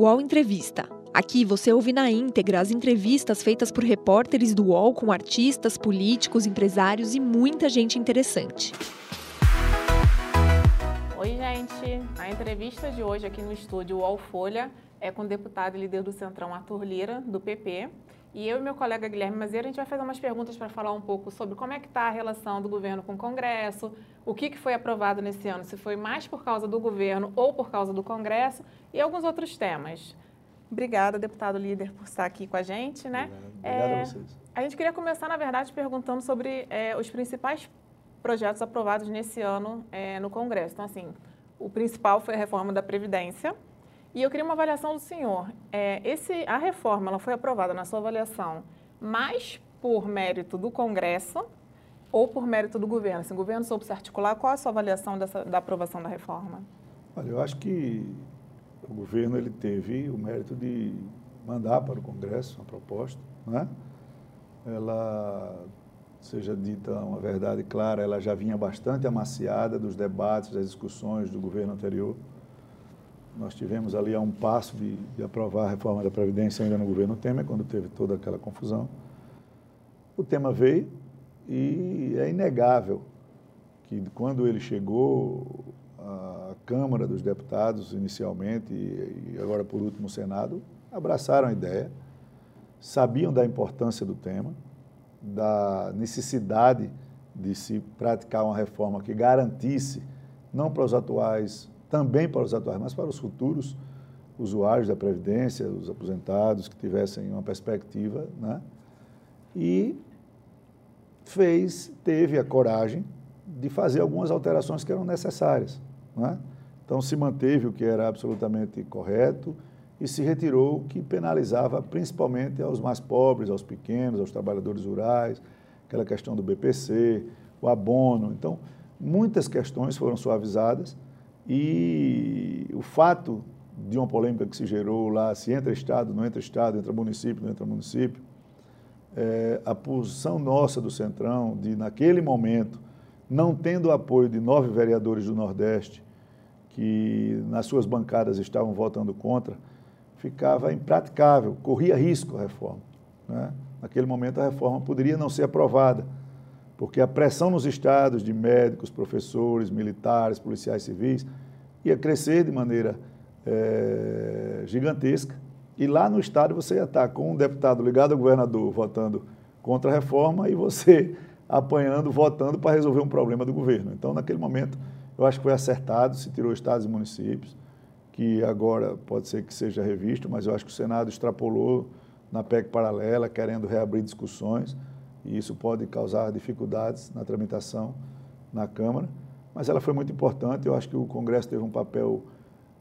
UOL Entrevista. Aqui você ouve na íntegra as entrevistas feitas por repórteres do UOL com artistas, políticos, empresários e muita gente interessante. Oi, gente. A entrevista de hoje aqui no estúdio UOL Folha é com o deputado e líder do Centrão, Arthur Lira, do PP. E eu e meu colega Guilherme Mazeira, a gente vai fazer umas perguntas para falar um pouco sobre como é que está a relação do governo com o Congresso, o que, que foi aprovado nesse ano, se foi mais por causa do governo ou por causa do Congresso, e alguns outros temas. Obrigada, deputado líder, por estar aqui com a gente. Né? Obrigado, Obrigado é, a vocês. A gente queria começar, na verdade, perguntando sobre é, os principais projetos aprovados nesse ano é, no Congresso. Então, assim, o principal foi a reforma da Previdência, e eu queria uma avaliação do senhor. É, esse, a reforma ela foi aprovada, na sua avaliação, mais por mérito do Congresso ou por mérito do governo? Se o governo soube se articular, qual a sua avaliação dessa, da aprovação da reforma? Olha, eu acho que o governo ele teve o mérito de mandar para o Congresso uma proposta, né? Ela, seja dita uma verdade clara, ela já vinha bastante amaciada dos debates, das discussões do governo anterior. Nós tivemos ali a um passo de, de aprovar a reforma da Previdência ainda no governo Temer, quando teve toda aquela confusão. O tema veio e é inegável que quando ele chegou à Câmara dos Deputados, inicialmente, e agora por último o Senado, abraçaram a ideia, sabiam da importância do tema, da necessidade de se praticar uma reforma que garantisse, não para os atuais também para os atuais, mas para os futuros usuários da Previdência, os aposentados que tivessem uma perspectiva, né? E fez, teve a coragem de fazer algumas alterações que eram necessárias, né? Então se manteve o que era absolutamente correto e se retirou o que penalizava principalmente aos mais pobres, aos pequenos, aos trabalhadores rurais, aquela questão do BPC, o abono. Então, muitas questões foram suavizadas e o fato de uma polêmica que se gerou lá, se entra Estado, não entra Estado, entra município, não entra município, é, a posição nossa do Centrão, de naquele momento, não tendo o apoio de nove vereadores do Nordeste, que nas suas bancadas estavam votando contra, ficava impraticável, corria risco a reforma. Né? Naquele momento, a reforma poderia não ser aprovada porque a pressão nos estados de médicos, professores, militares, policiais civis ia crescer de maneira é, gigantesca. E lá no estado você ia estar com um deputado ligado ao governador votando contra a reforma e você apanhando, votando para resolver um problema do governo. Então, naquele momento, eu acho que foi acertado, se tirou estados e municípios, que agora pode ser que seja revisto, mas eu acho que o Senado extrapolou na PEC paralela, querendo reabrir discussões e isso pode causar dificuldades na tramitação na Câmara, mas ela foi muito importante. Eu acho que o Congresso teve um papel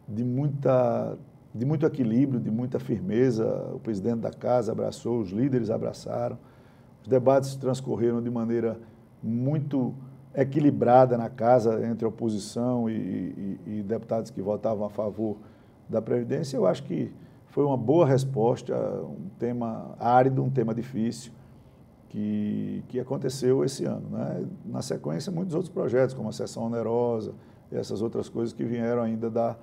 de, muita, de muito equilíbrio, de muita firmeza. O presidente da Casa abraçou, os líderes abraçaram. Os debates transcorreram de maneira muito equilibrada na Casa entre oposição e, e, e deputados que votavam a favor da Previdência. Eu acho que foi uma boa resposta, um tema árido, um tema difícil que, que aconteceu esse ano. Né? Na sequência, muitos outros projetos, como a sessão onerosa e essas outras coisas que vieram ainda dar,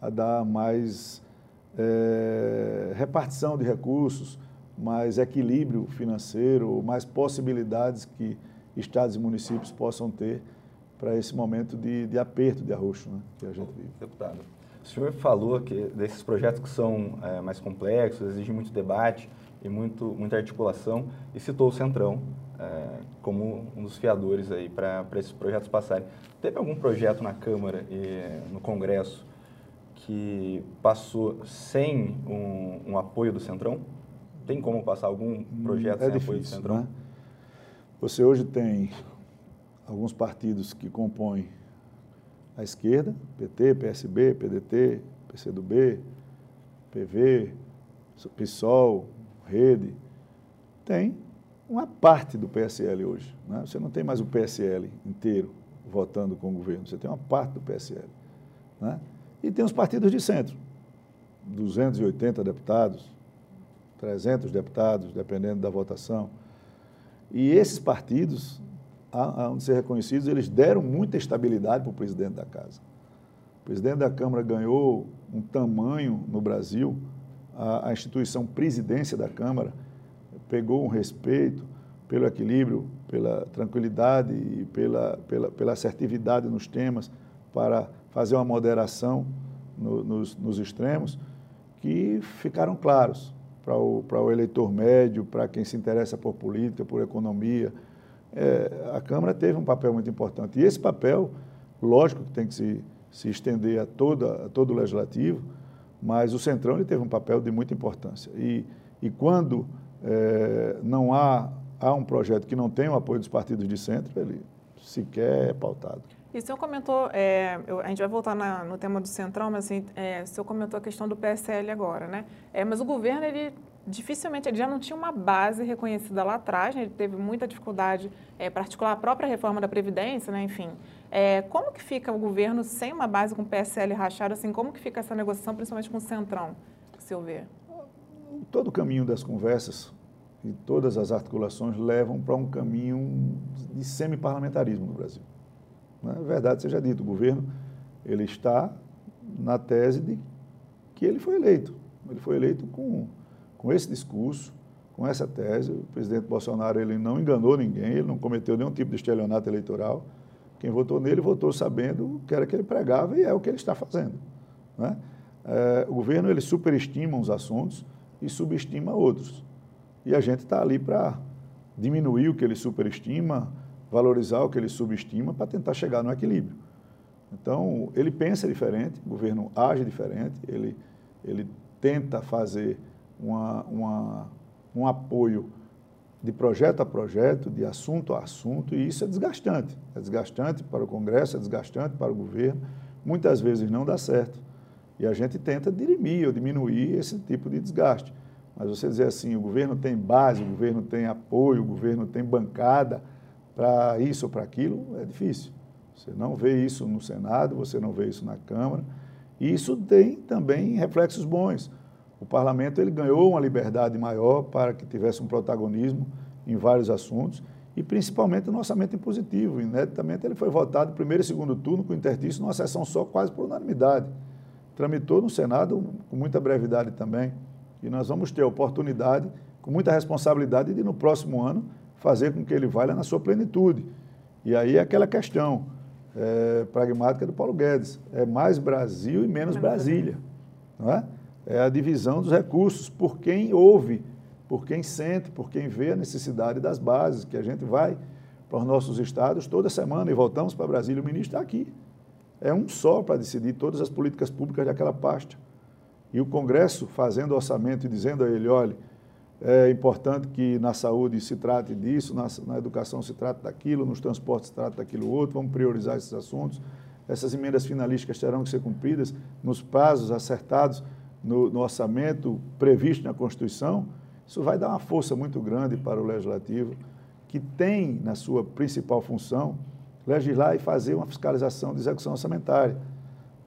a dar mais é, repartição de recursos, mais equilíbrio financeiro, mais possibilidades que estados e municípios possam ter para esse momento de, de aperto, de arroxo né, que a gente vive. Deputado, o senhor falou que desses projetos que são é, mais complexos, exigem muito debate, e muito, muita articulação e citou o Centrão é, como um dos fiadores aí para esses projetos passarem. Teve algum projeto na Câmara e no Congresso que passou sem um, um apoio do Centrão? Tem como passar algum projeto é sem difícil, apoio do Centrão? Né? Você hoje tem alguns partidos que compõem a esquerda, PT, PSB, PDT, PCdoB, PV, PSOL, rede, tem uma parte do PSL hoje. Né? Você não tem mais o PSL inteiro votando com o governo, você tem uma parte do PSL. Né? E tem os partidos de centro, 280 deputados, 300 deputados, dependendo da votação. E esses partidos, há de ser reconhecidos, eles deram muita estabilidade para o presidente da casa. presidente da Câmara ganhou um tamanho no Brasil, a, a instituição presidência da Câmara pegou um respeito pelo equilíbrio, pela tranquilidade e pela, pela, pela assertividade nos temas para fazer uma moderação no, nos, nos extremos, que ficaram claros para o, para o eleitor médio, para quem se interessa por política, por economia. É, a Câmara teve um papel muito importante. E esse papel, lógico que tem que se, se estender a, toda, a todo o legislativo, mas o Centrão ele teve um papel de muita importância. E, e quando é, não há, há um projeto que não tem o apoio dos partidos de centro, ele sequer é pautado. E o senhor comentou, é, eu, a gente vai voltar na, no tema do Centrão, mas assim, é, o senhor comentou a questão do PSL agora, né? É, mas o governo, ele dificilmente, ele já não tinha uma base reconhecida lá atrás, né? ele teve muita dificuldade é, para articular a própria reforma da Previdência, né? enfim. É, como que fica o governo sem uma base com o PSL rachado, assim, como que fica essa negociação, principalmente com o Centrão, o senhor vê? Todo o caminho das conversas e todas as articulações levam para um caminho de semi-parlamentarismo no Brasil. Na é verdade seja dito, o governo ele está na tese de que ele foi eleito. Ele foi eleito com, com esse discurso, com essa tese. O presidente Bolsonaro ele não enganou ninguém, ele não cometeu nenhum tipo de estelionato eleitoral. Quem votou nele votou sabendo o que era que ele pregava e é o que ele está fazendo. Né? É, o governo ele superestima uns assuntos e subestima outros. E a gente está ali para diminuir o que ele superestima, valorizar o que ele subestima para tentar chegar no equilíbrio. Então, ele pensa diferente, o governo age diferente, ele, ele tenta fazer uma, uma, um apoio de projeto a projeto, de assunto a assunto, e isso é desgastante. É desgastante para o Congresso, é desgastante para o governo, muitas vezes não dá certo. E a gente tenta dirimir ou diminuir esse tipo de desgaste. Mas você dizer assim, o governo tem base, o governo tem apoio, o governo tem bancada, para isso ou para aquilo, é difícil. Você não vê isso no Senado, você não vê isso na Câmara. E isso tem também reflexos bons. O parlamento ele ganhou uma liberdade maior para que tivesse um protagonismo em vários assuntos e principalmente no orçamento impositivo. Ineditamente ele foi votado primeiro e segundo turno com interstício numa sessão só, quase por unanimidade. Tramitou no Senado com muita brevidade também. E nós vamos ter a oportunidade, com muita responsabilidade, de no próximo ano fazer com que ele valha na sua plenitude. E aí é aquela questão é, pragmática do Paulo Guedes, é mais Brasil e menos Brasília, não é? É a divisão dos recursos por quem ouve, por quem sente, por quem vê a necessidade das bases, que a gente vai para os nossos estados toda semana e voltamos para Brasília, o ministro está aqui. É um só para decidir todas as políticas públicas daquela pasta. E o Congresso fazendo orçamento e dizendo a ele, olha, é importante que na saúde se trate disso, na, na, educação se trate daquilo, nos transportes se trate daquilo outro, vamos priorizar esses assuntos. Essas emendas finalísticas terão que ser cumpridas nos prazos acertados no, no orçamento previsto na Constituição. Isso vai dar uma força muito grande para o Legislativo, que tem na sua principal função legislar e fazer uma fiscalização de execução orçamentária.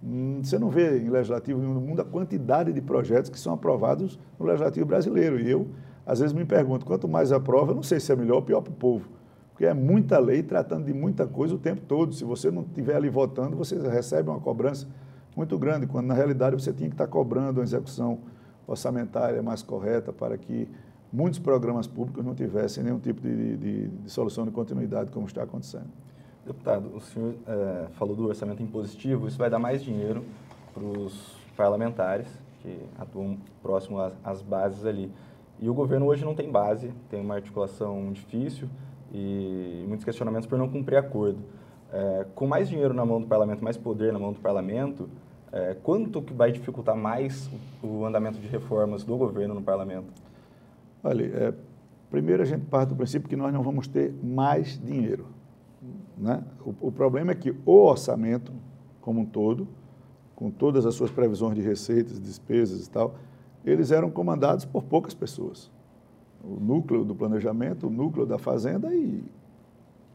Hum, você não vê em legislativo nenhum no mundo a quantidade de projetos que são aprovados no legislativo brasileiro. E eu, às vezes, me pergunto, quanto mais aprova, eu não sei se é melhor ou pior para o povo. Porque é muita lei tratando de muita coisa o tempo todo. Se você não estiver ali votando, você recebe uma cobrança muito grande, quando na realidade você tinha que estar cobrando uma execução orçamentária mais correta para que muitos programas públicos não tivessem nenhum tipo de, de, de solução de continuidade como está acontecendo. Deputado, o senhor é, falou do orçamento impositivo, isso vai dar mais dinheiro para os parlamentares que atuam próximo às, às, bases ali. E o governo hoje não tem base, tem uma articulação difícil e muitos questionamentos por não cumprir acordo. É, com mais dinheiro na mão do parlamento, mais poder na mão do parlamento, é, quanto que vai dificultar mais o, andamento de reformas do governo no parlamento? Olha, é, primeiro a gente parte do princípio que nós não vamos ter mais dinheiro né? O, o, problema é que o orçamento, como um todo, com todas as suas previsões de receitas, despesas e tal, eles eram comandados por poucas pessoas. O núcleo do planejamento, o núcleo da fazenda e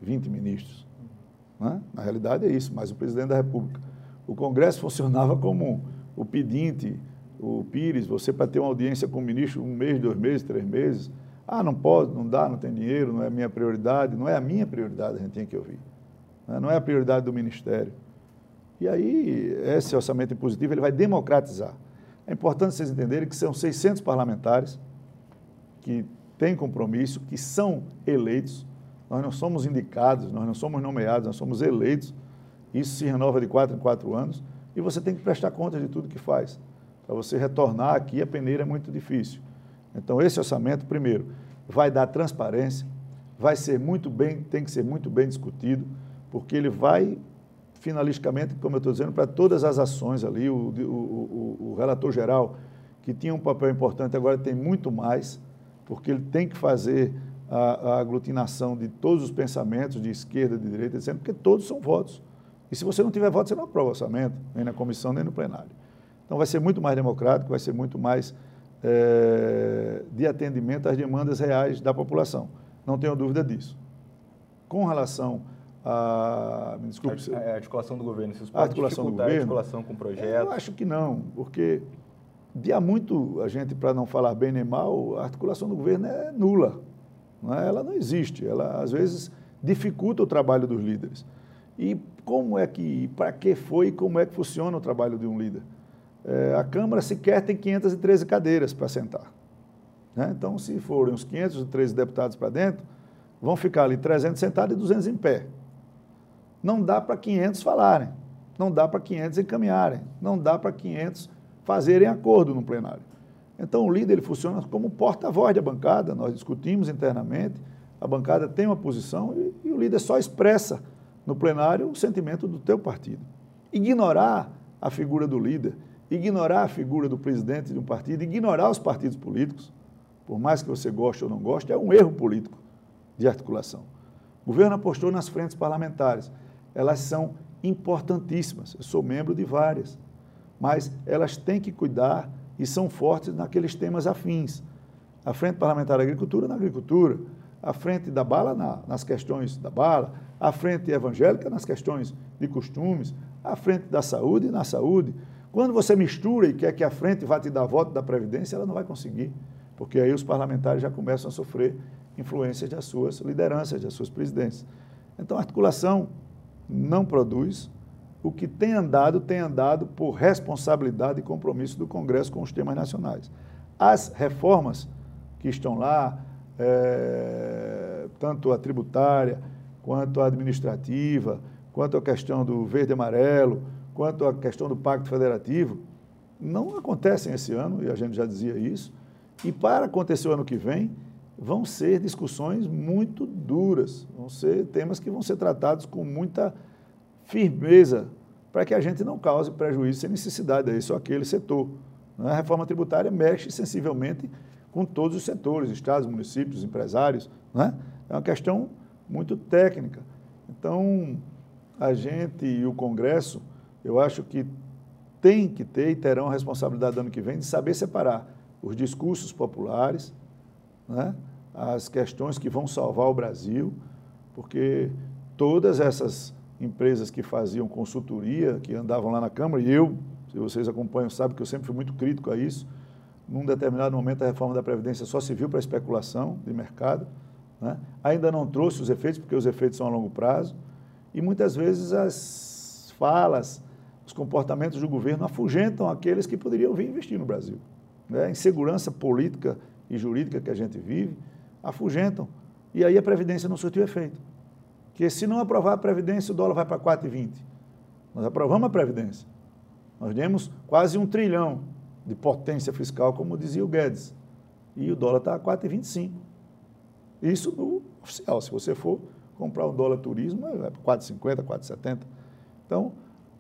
20 ministros. Né? Na realidade é isso, mas o presidente da República. O Congresso funcionava como o pedinte, o Pires, você para ter uma audiência com o ministro um mês, dois meses, três meses. Ah, não pode, não dá, não tem dinheiro, não é a minha prioridade. Não é a minha prioridade, a gente tem que ouvir. Né? Não é a prioridade do Ministério. E aí, esse orçamento impositivo ele vai democratizar. É importante vocês entenderem que são 600 parlamentares que têm compromisso, que são eleitos. Nós não somos indicados, nós não somos nomeados, nós somos eleitos. Isso se renova de quatro em quatro anos. E você tem que prestar conta de tudo que faz. Para você retornar aqui, a peneira é muito difícil. Então, esse orçamento, primeiro, vai dar transparência, vai ser muito bem, tem que ser muito bem discutido, porque ele vai, finalisticamente, como eu estou dizendo, para todas as ações ali, o, o, o, o relator geral, que tinha um papel importante, agora tem muito mais, porque ele tem que fazer a, a aglutinação de todos os pensamentos, de esquerda, de direita, etc., porque todos são votos. E se você não tiver voto, você não aprova o orçamento, nem na comissão, nem no plenário. Então vai ser muito mais democrático, vai ser muito mais é, de atendimento às demandas reais da população. Não tenho dúvida disso. Com relação a. Me desculpe. A, a articulação do governo, vocês podem articulação do governo, a articulação com projetos? Eu acho que não, porque de há muito a gente, para não falar bem nem mal, a articulação do governo é nula. É? Ela não existe. Ela, às vezes, dificulta o trabalho dos líderes. E como é que, para que foi e como é que funciona o trabalho de um líder? É, a Câmara sequer tem 513 cadeiras para sentar. Né? Então, se forem os 513 deputados para dentro, vão ficar ali 300 sentados e 200 em pé. Não dá para 500 falarem, não dá para 500 encaminharem, não dá para 500 fazerem acordo no plenário. Então, o líder ele funciona como porta-voz da bancada, nós discutimos internamente, a bancada tem uma posição e, e o líder só expressa no plenário o sentimento do teu partido. Ignorar a figura do líder ignorar a figura do presidente de um partido, ignorar os partidos políticos, por mais que você goste ou não goste, é um erro político de articulação. O governo apostou nas frentes parlamentares. Elas são importantíssimas. Eu sou membro de várias, mas elas têm que cuidar e são fortes naqueles temas afins. A Frente Parlamentar da Agricultura na agricultura, a Frente da Bala na, nas questões da bala, a Frente Evangélica nas questões de costumes, a Frente da Saúde na saúde, quando você mistura e quer que a frente vá te dar voto da Previdência, ela não vai conseguir, porque aí os parlamentares já começam a sofrer influências das suas lideranças, das suas presidências. Então, a articulação não produz. O que tem andado, tem andado por responsabilidade e compromisso do Congresso com os temas nacionais. As reformas que estão lá, é, tanto a tributária, quanto a administrativa, quanto a questão do verde e amarelo, quanto à questão do Pacto Federativo, não acontecem esse ano, e a gente já dizia isso, e para acontecer o ano que vem, vão ser discussões muito duras, vão ser temas que vão ser tratados com muita firmeza, para que a gente não cause prejuízo sem necessidade a esse ou aquele setor. Né? A reforma tributária mexe sensivelmente com todos os setores, estados, municípios, empresários. Né? É uma questão muito técnica. Então, a gente e o Congresso eu acho que tem que ter e terão a responsabilidade do ano que vem de saber separar os discursos populares, né, as questões que vão salvar o Brasil, porque todas essas empresas que faziam consultoria, que andavam lá na Câmara, e eu, se vocês acompanham, sabem que eu sempre fui muito crítico a isso, num determinado momento a reforma da Previdência só se viu para especulação de mercado, né? ainda não trouxe os efeitos, porque os efeitos são a longo prazo, e muitas vezes as falas, os comportamentos do governo afugentam aqueles que poderiam vir investir no Brasil. Né? A insegurança política e jurídica que a gente vive afugentam. E aí a Previdência não surtiu efeito. Porque se não aprovar a Previdência, o dólar vai para 4,20. Nós aprovamos a Previdência. Nós demos quase um trilhão de potência fiscal, como dizia o Guedes. E o dólar está a 4,25. Isso no oficial. Se você for comprar um dólar turismo, para 4,50, 4,70. Então,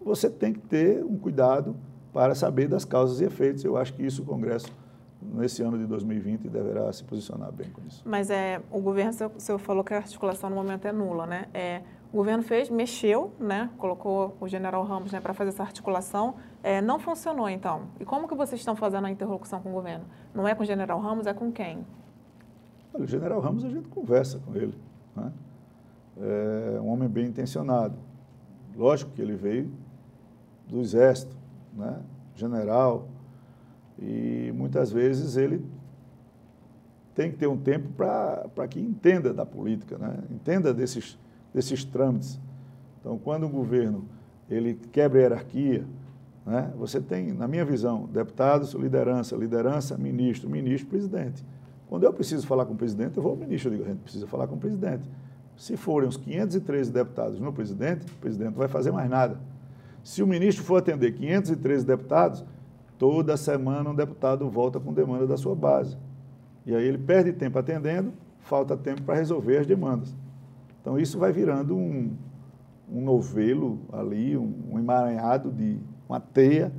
você tem que ter um cuidado para saber das causas e efeitos. Eu acho que isso o Congresso, nesse ano de 2020, deverá se posicionar bem com isso. Mas é, o governo, o senhor falou que a articulação no momento é nula, né? É, o governo fez, mexeu, né? colocou o general Ramos né, para fazer essa articulação, é, não funcionou então. E como que vocês estão fazendo a interlocução com o governo? Não é com o general Ramos, é com quem? Olha, o general Ramos a gente conversa com ele. Né? É um homem bem intencionado. Lógico que ele veio do Exército, né? general, e muitas vezes ele tem que ter um tempo para que entenda da política, né? entenda desses, desses trâmites. Então, quando o governo ele quebra a hierarquia. Né? Você tem, na minha visão, deputados, liderança, liderança, ministro, ministro, presidente. Quando eu preciso falar com o presidente, eu vou ao ministro, eu digo, a gente precisa falar com o presidente. Se forem os 513 deputados no presidente, o presidente não vai fazer mais nada. Se o ministro for atender 513 deputados, toda semana um deputado volta com demanda da sua base. E aí ele perde tempo atendendo, falta tempo para resolver as demandas. Então isso vai virando um, um novelo ali, um, um emaranhado de uma teia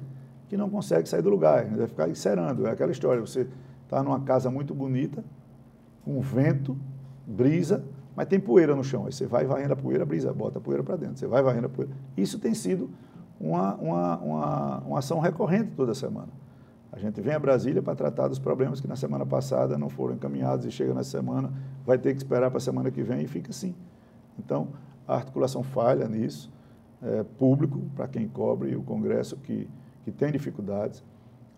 que não consegue sair do lugar, vai ficar encerando. É aquela história, você está numa casa muito bonita, com vento, brisa, mas tem poeira no chão. Aí você vai varrendo a poeira, brisa, bota a poeira para dentro. Você vai varrendo a poeira. Isso tem sido uma, uma, uma, uma ação recorrente toda semana. A gente vem a Brasília para tratar dos problemas que na semana passada não foram encaminhados e chega na semana, vai ter que esperar para a semana que vem e fica assim. Então, a articulação falha nisso, é, público, para quem cobre, o Congresso que, que tem dificuldades.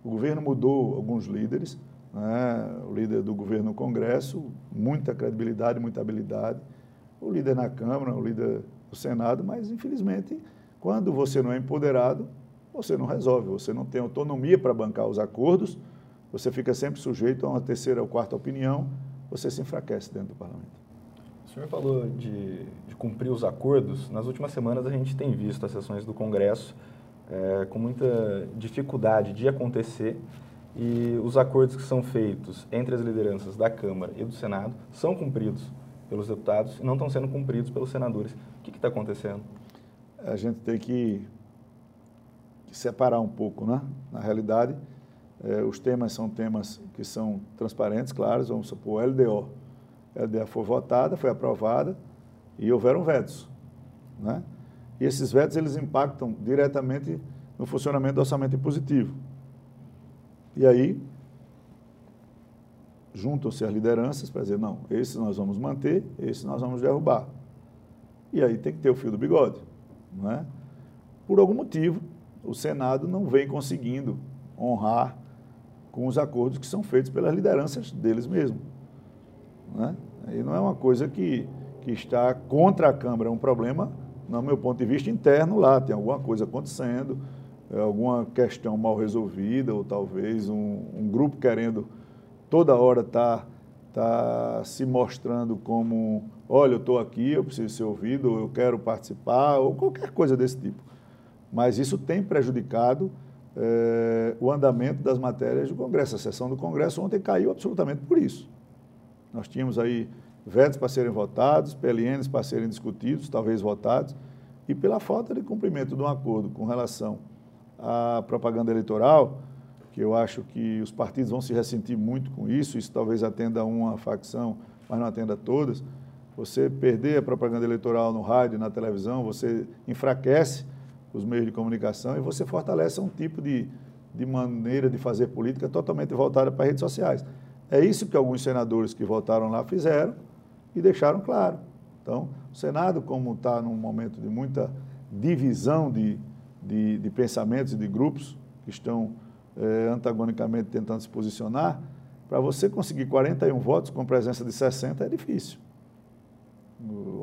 O governo mudou alguns líderes, né? o líder do governo no Congresso, muita credibilidade, muita habilidade, o líder na Câmara, o líder do Senado, mas infelizmente, quando você não é empoderado, você não resolve, você não tem autonomia para bancar os acordos, você fica sempre sujeito a uma terceira ou quarta opinião, você se enfraquece dentro do parlamento. O senhor falou de, de, cumprir os acordos. Nas últimas semanas a gente tem visto as sessões do Congresso é, com muita dificuldade de acontecer e os acordos que são feitos entre as lideranças da Câmara e do Senado são cumpridos pelos deputados e não estão sendo cumpridos pelos senadores. O que está acontecendo? A gente tem que, separar um pouco, né? Na realidade, é, os temas são temas que são transparentes, claros. Vamos supor, LDO a LDA foi votada, foi aprovada e houveram vetos. Né? E esses vetos eles impactam diretamente no funcionamento do orçamento impositivo. E aí, juntam-se as lideranças para dizer, não, esse nós vamos manter, esse nós vamos derrubar. E aí tem que ter o fio do bigode. Não é? Por algum motivo, o Senado não vem conseguindo honrar com os acordos que são feitos pelas lideranças deles mesmos. Né? E não é uma coisa que, que está contra a Câmara, é um problema, no meu ponto de vista, interno lá. Tem alguma coisa acontecendo, é alguma questão mal resolvida, ou talvez um, um grupo querendo toda hora estar tá, tá se mostrando como: olha, eu estou aqui, eu preciso ser ouvido, eu quero participar, ou qualquer coisa desse tipo. Mas isso tem prejudicado é, o andamento das matérias do Congresso. A sessão do Congresso ontem caiu absolutamente por isso. Nós tínhamos aí vetos para serem votados, PLNs para serem discutidos, talvez votados, e pela falta de cumprimento de um acordo com relação à propaganda eleitoral, que eu acho que os partidos vão se ressentir muito com isso, isso talvez atenda a uma facção, mas não atenda a todas. Você perder a propaganda eleitoral no rádio, na televisão, você enfraquece os meios de comunicação e você fortalece um tipo de, de maneira de fazer política totalmente voltada para redes sociais. É isso que alguns senadores que votaram lá fizeram e deixaram claro. Então, o Senado, como está num momento de muita divisão de, de, de pensamentos e de grupos que estão é, antagonicamente tentando se posicionar, para você conseguir 41 votos com presença de 60 é difícil.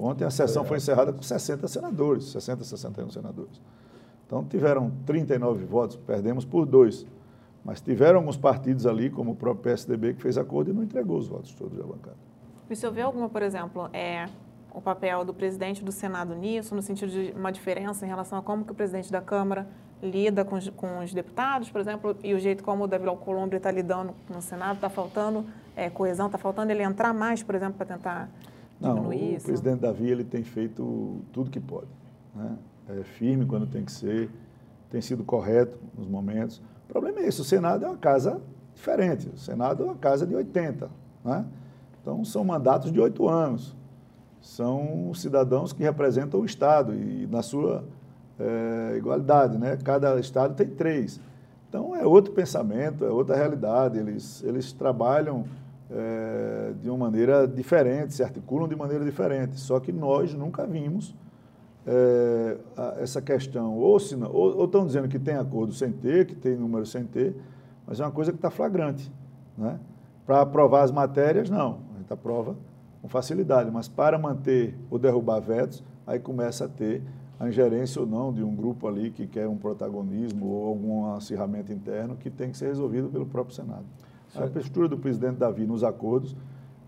Ontem a sessão foi encerrada com 60 senadores, 60, 61 senadores. Então tiveram 39 votos, perdemos por dois. Mas tiveram alguns partidos ali, como o próprio PSDB, que fez acordo e não entregou os votos todos da bancada. E se houver alguma, por exemplo, é, o papel do presidente do Senado nisso, no sentido de uma diferença em relação a como que o presidente da Câmara lida com os, com os deputados, por exemplo, e o jeito como o Davi Alcolumbre está lidando no Senado, está faltando é, coesão, está faltando ele entrar mais, por exemplo, para tentar Não, o isso? Presidente Davi ele tem feito tudo que pode. Né? É firme quando tem que ser, tem sido correto nos momentos. O problema é esse, o Senado é uma casa diferente, o Senado é uma casa de 80, né? Então, são mandatos de oito anos, são cidadãos que representam o Estado e na sua é, igualdade, né? Cada Estado tem três. Então, é outro pensamento, é outra realidade, eles, eles trabalham é, de uma maneira diferente, se articulam de maneira diferente, só que nós nunca vimos é, essa questão, ou, ou, ou estão dizendo que tem acordo sem ter, que tem número sem ter, mas é uma coisa que está flagrante. Né? Para aprovar as matérias, não, a gente aprova com facilidade, mas para manter ou derrubar vetos, aí começa a ter a ingerência ou não de um grupo ali que quer um protagonismo ou algum acirramento interno que tem que ser resolvido pelo próprio Senado. A postura do presidente Davi nos acordos,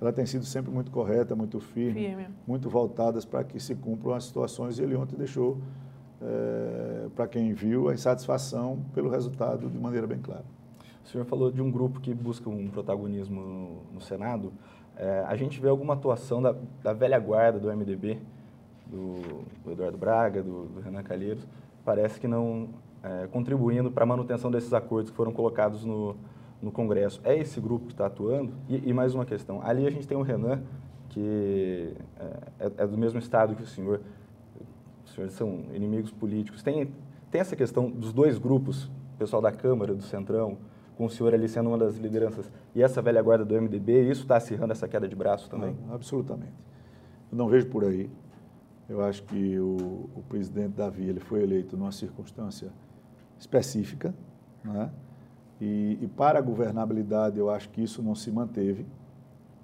ela tem sido sempre muito correta, muito firme, firme. muito voltadas para que se cumpram as situações e ele ontem deixou, é, para quem viu, a insatisfação pelo resultado de maneira bem clara. O senhor falou de um grupo que busca um protagonismo no, no Senado. É, a gente vê alguma atuação da, da velha guarda do MDB, do, do Eduardo Braga, do, do, Renan Calheiros, parece que não é, contribuindo para a manutenção desses acordos que foram colocados no, no Congresso. É esse grupo que está atuando? E, e, mais uma questão, ali a gente tem o Renan, que é, é, é do mesmo estado que o senhor, os senhores são inimigos políticos. Tem, tem essa questão dos dois grupos, o pessoal da Câmara, do Centrão, com o senhor ali sendo uma das lideranças, e essa velha guarda do MDB, isso está acirrando essa queda de braço também? Ah, absolutamente. Eu não vejo por aí. Eu acho que o, o presidente Davi ele foi eleito numa circunstância específica, né? E, e, para a governabilidade eu acho que isso não se manteve,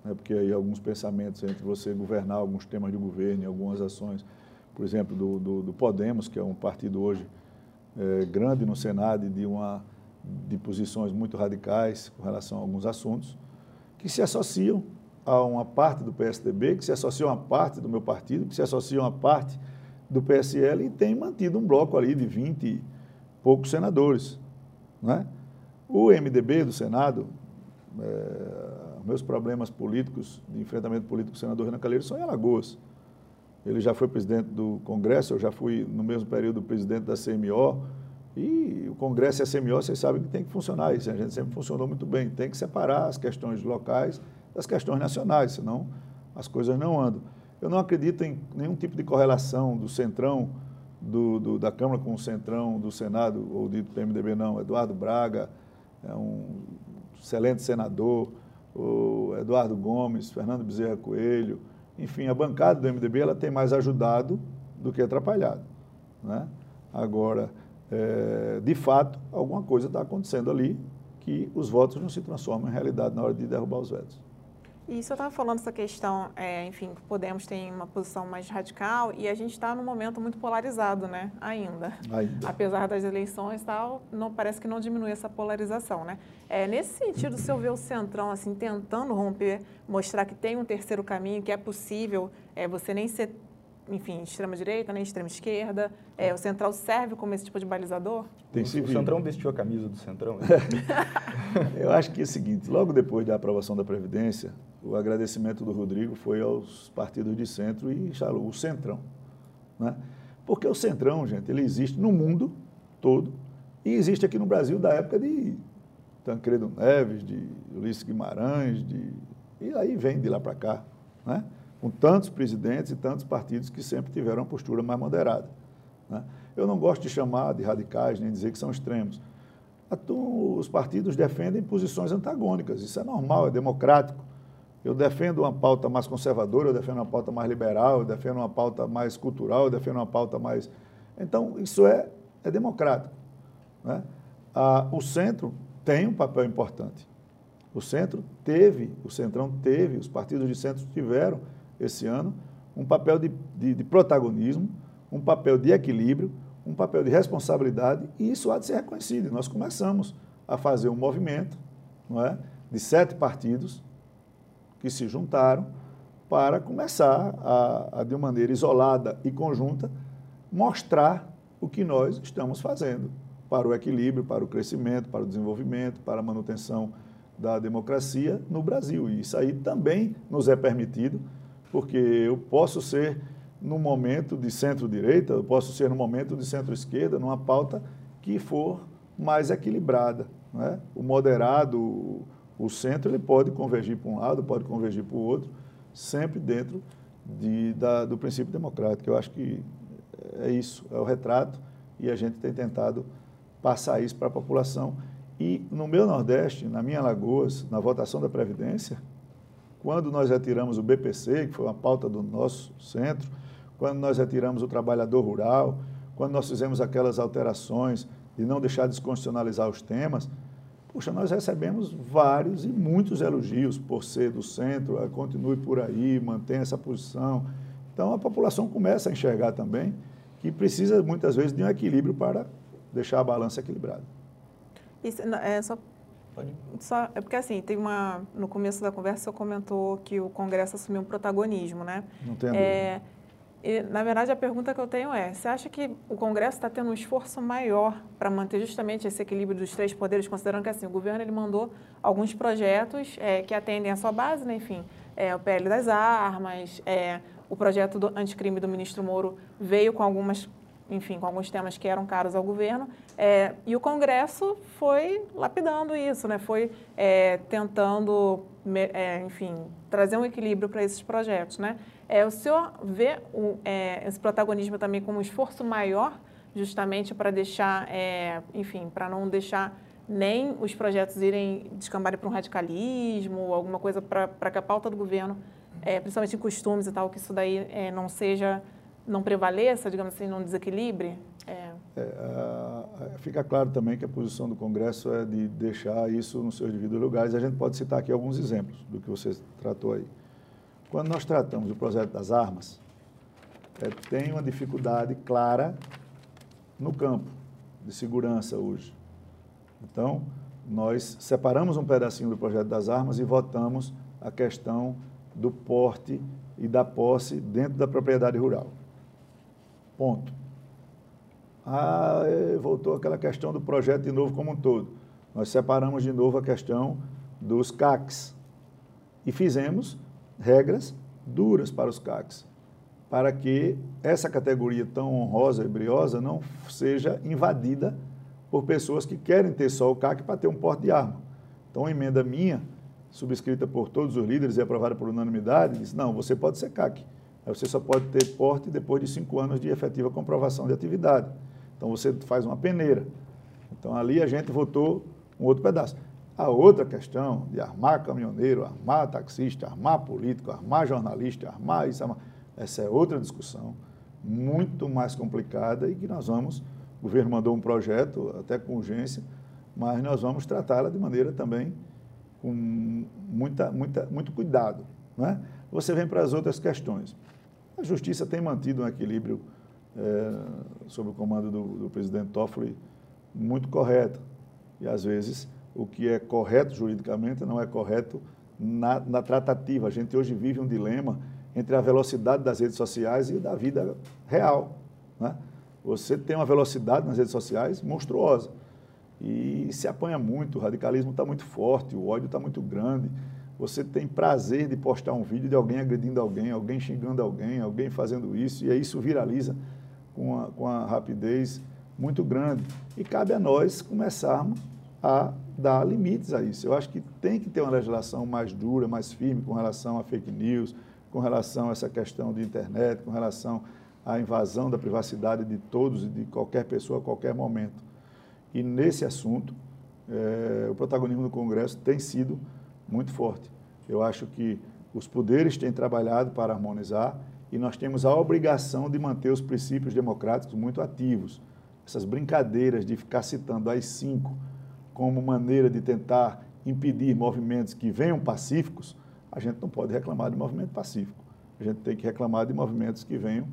né? porque aí alguns pensamentos entre você governar alguns temas de governo e algumas ações, por exemplo, do, do, do Podemos, que é um partido hoje é, grande no Senado e de, uma, de posições muito radicais com relação a alguns assuntos, que se associam a uma parte do PSDB, que se associa a parte do meu partido, que se associa a parte do PSL e tem mantido um bloco ali de 20 e poucos senadores. Né? O MDB do Senado, é, meus problemas políticos, de enfrentamento político com o senador Renan Calheiros são em Alagoas. Ele já foi presidente do Congresso, eu já fui, no mesmo período, presidente da CMO, e o Congresso e a CMO, vocês sabem que tem que funcionar isso, a gente sempre funcionou muito bem, tem que separar as questões locais das questões nacionais, senão as coisas não andam. Eu não acredito em nenhum tipo de correlação do centrão do, do, da Câmara com o centrão do Senado, ou dito PMDB não, Eduardo Braga, é um excelente senador, o Eduardo Gomes, Fernando Bezerra Coelho, enfim, a bancada do MDB ela tem mais ajudado do que atrapalhado. Né? Agora, é, de fato, alguma coisa está acontecendo ali que os votos não se transformam em realidade na hora de derrubar os vetos. E eu estava falando essa questão, é, enfim, Podemos tem uma posição mais radical e a gente está num momento muito polarizado, né? Ainda. Ainda. Apesar das eleições e tal, não, parece que não diminui essa polarização, né? É, nesse sentido, se eu ver o Centrão, assim, tentando romper, mostrar que tem um terceiro caminho, que é possível é, você nem ser enfim, extrema-direita, nem extrema-esquerda. É, o Central serve como esse tipo de balizador? Tem o, o Centrão vestiu a camisa do Centrão? Eu acho que é o seguinte, logo depois da aprovação da Previdência, o agradecimento do Rodrigo foi aos partidos de centro e o Centrão. Né? Porque o Centrão, gente, ele existe no mundo todo e existe aqui no Brasil da época de Tancredo Neves, de Ulisses Guimarães, de... e aí vem de lá para cá. Né? com tantos presidentes e tantos partidos que sempre tiveram uma postura mais moderada. Né? Eu não gosto de chamar de radicais, nem dizer que são extremos. Os partidos defendem posições antagônicas, isso é normal, é democrático. Eu defendo uma pauta mais conservadora, eu defendo uma pauta mais liberal, eu defendo uma pauta mais cultural, eu defendo uma pauta mais. Então, isso é, é democrático. Né? Ah, o centro tem um papel importante. O centro teve, o centrão teve, os partidos de centro tiveram esse ano, um papel de, de, de protagonismo, um papel de equilíbrio, um papel de responsabilidade, e isso há de ser reconhecido. Nós começamos a fazer um movimento não é, de sete partidos que se juntaram para começar a, a, de uma maneira isolada e conjunta, mostrar o que nós estamos fazendo para o equilíbrio, para o crescimento, para o desenvolvimento, para a manutenção da democracia no Brasil. E isso aí também nos é permitido porque eu posso ser no momento de centro-direita, eu posso ser no momento de centro-esquerda, numa pauta que for mais equilibrada. Né? O moderado, o centro, ele pode convergir para um lado, pode convergir para o outro, sempre dentro de, da, do princípio democrático. Eu acho que é isso, é o retrato, e a gente tem tentado passar isso para a população. E no meu Nordeste, na minha Alagoas, na votação da Previdência, quando nós retiramos o BPC, que foi uma pauta do nosso centro, quando nós retiramos o trabalhador rural, quando nós fizemos aquelas alterações de não deixar desconstitucionalizar os temas, puxa, nós recebemos vários e muitos elogios por ser do centro, eh, continue por aí, mantenha essa posição. Então a população começa a enxergar também que precisa muitas vezes de um equilíbrio para deixar a balança equilibrada. Isso, é só. Só, é porque assim, tem uma. No começo da conversa você comentou que o Congresso assumiu um protagonismo, né? Não tem é, e, na verdade, a pergunta que eu tenho é: você acha que o Congresso está tendo um esforço maior para manter justamente esse equilíbrio dos três poderes, considerando que assim, o governo ele mandou alguns projetos é, que atendem a sua base, né? enfim, é, o PL das armas, é, o projeto do anticrime do ministro Moro veio com algumas enfim, com alguns temas que eram caros ao governo, é, e o Congresso foi lapidando isso, né? foi é, tentando, é, enfim, trazer um equilíbrio para esses projetos. Né? É, o senhor vê o, é, esse protagonismo também como um esforço maior, justamente para deixar, é, enfim, para não deixar nem os projetos irem descambarem para um radicalismo, alguma coisa para que a pauta do governo, principalmente em costumes e tal, que isso daí não seja não prevaleça, digamos assim, não desequilibre? É. É, fica claro também que a posição do Congresso é de deixar isso nos seus devidos lugares. A gente pode citar aqui alguns exemplos do que você tratou aí. Quando nós tratamos do projeto das armas, é, tem uma dificuldade clara no campo de segurança hoje. Então, nós separamos um pedacinho do projeto das armas e votamos a questão do porte e da posse dentro da propriedade rural. Ponto. Ah, é, voltou aquela questão do projeto de novo como um todo. Nós separamos de novo a questão dos CACs e fizemos regras duras para os CACs, para que essa categoria tão honrosa e briosa não seja invadida por pessoas que querem ter só o CAC para ter um porte de arma. Então, a emenda minha, subscrita por todos os líderes e aprovada por unanimidade, diz: não, você pode ser CAC você só pode ter porte depois de cinco anos de efetiva comprovação de atividade. Então você faz uma peneira. Então ali a gente votou um outro pedaço. A outra questão de armar caminhoneiro, armar taxista, armar político, armar jornalista, armar isso, armar, essa é outra discussão muito mais complicada e que nós vamos, o governo mandou um projeto, até com urgência, mas nós vamos tratá-la de maneira também com muita, muita, muito cuidado. Né? Você vem para as outras questões. A justiça tem mantido um equilíbrio é, sob o comando do, do presidente Toffoli muito correto. E, às vezes, o que é correto juridicamente não é correto na, na, tratativa. A gente hoje vive um dilema entre a velocidade das redes sociais e da vida real. Né? Você tem uma velocidade nas redes sociais monstruosa e se apanha muito, o radicalismo está muito forte, o ódio está muito grande você tem prazer de postar um vídeo de alguém agredindo alguém, alguém xingando alguém, alguém fazendo isso, e aí isso viraliza com a, com a rapidez muito grande. E cabe a nós começarmos a dar limites a isso. Eu acho que tem que ter uma legislação mais dura, mais firme com relação a fake news, com relação a essa questão de internet, com relação à invasão da privacidade de todos e de qualquer pessoa a qualquer momento. E nesse assunto, é, o protagonismo do Congresso tem sido muito forte. Eu acho que os poderes têm trabalhado para harmonizar e nós temos a obrigação de manter os princípios democráticos muito ativos. Essas brincadeiras de ficar citando as cinco como maneira de tentar impedir movimentos que venham pacíficos, a gente não pode reclamar de movimento pacífico. A gente tem que reclamar de movimentos que venham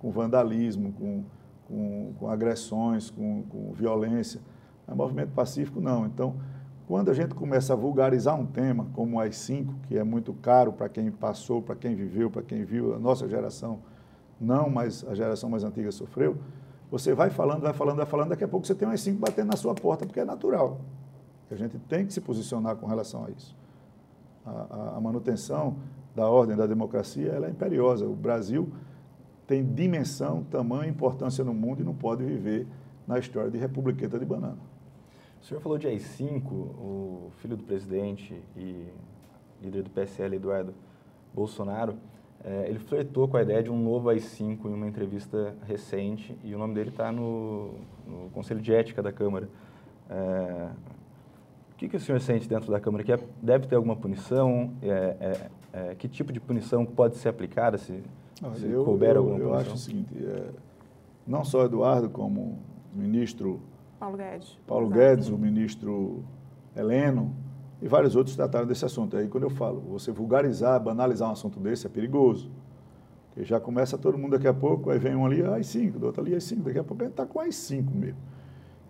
com vandalismo, com, com, com agressões, com, com violência. Mas movimento pacífico, não. Então, quando a gente começa a vulgarizar um tema como as cinco, que é muito caro para quem passou, para quem viveu, para quem viu, a nossa geração não, mas a geração mais antiga sofreu, você vai falando, vai falando, vai falando, daqui a pouco você tem umas cinco batendo na sua porta, porque é natural. A gente tem que se posicionar com relação a isso. A, a, a manutenção da ordem da democracia é imperiosa. O Brasil tem dimensão, tamanho, importância no mundo e não pode viver na história de republiqueta de banana. O senhor falou de AI-5, o filho do presidente e líder do PSL, Eduardo Bolsonaro, é, ele flertou com a ideia de um novo AI-5 em uma entrevista recente e o nome dele está no, no, Conselho de Ética da Câmara. É, o que, que o senhor sente dentro da Câmara? Que é, deve ter alguma punição? É, é, que tipo de punição pode ser aplicada se, se eu, couber eu, alguma eu punição? Eu acho o seguinte, não só Eduardo, como ministro Paulo Guedes. Paulo Exato. Guedes, o ministro Heleno e vários outros trataram desse assunto. Aí quando eu falo, você vulgarizar, banalizar um assunto desse é perigoso. E já começa todo mundo daqui a pouco, aí vem um ali, as cinco, do outro ali, as cinco. Daqui a pouco a gente está com as cinco mesmo.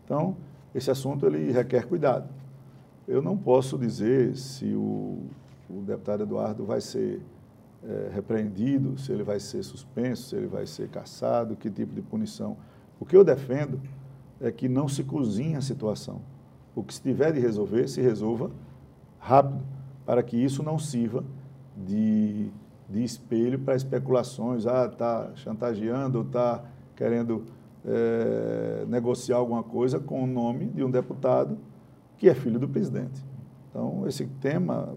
Então, esse assunto ele requer cuidado. Eu não posso dizer se o, o deputado Eduardo vai ser é, repreendido, se ele vai ser suspenso, se ele vai ser caçado, que tipo de punição. O que eu defendo é que não se cozinhe a situação. O que se tiver de resolver, se resolva rápido, para que isso não sirva de de espelho para especulações. Ah, está chantageando, está querendo é, negociar alguma coisa com o nome de um deputado que é filho do presidente. Então, esse tema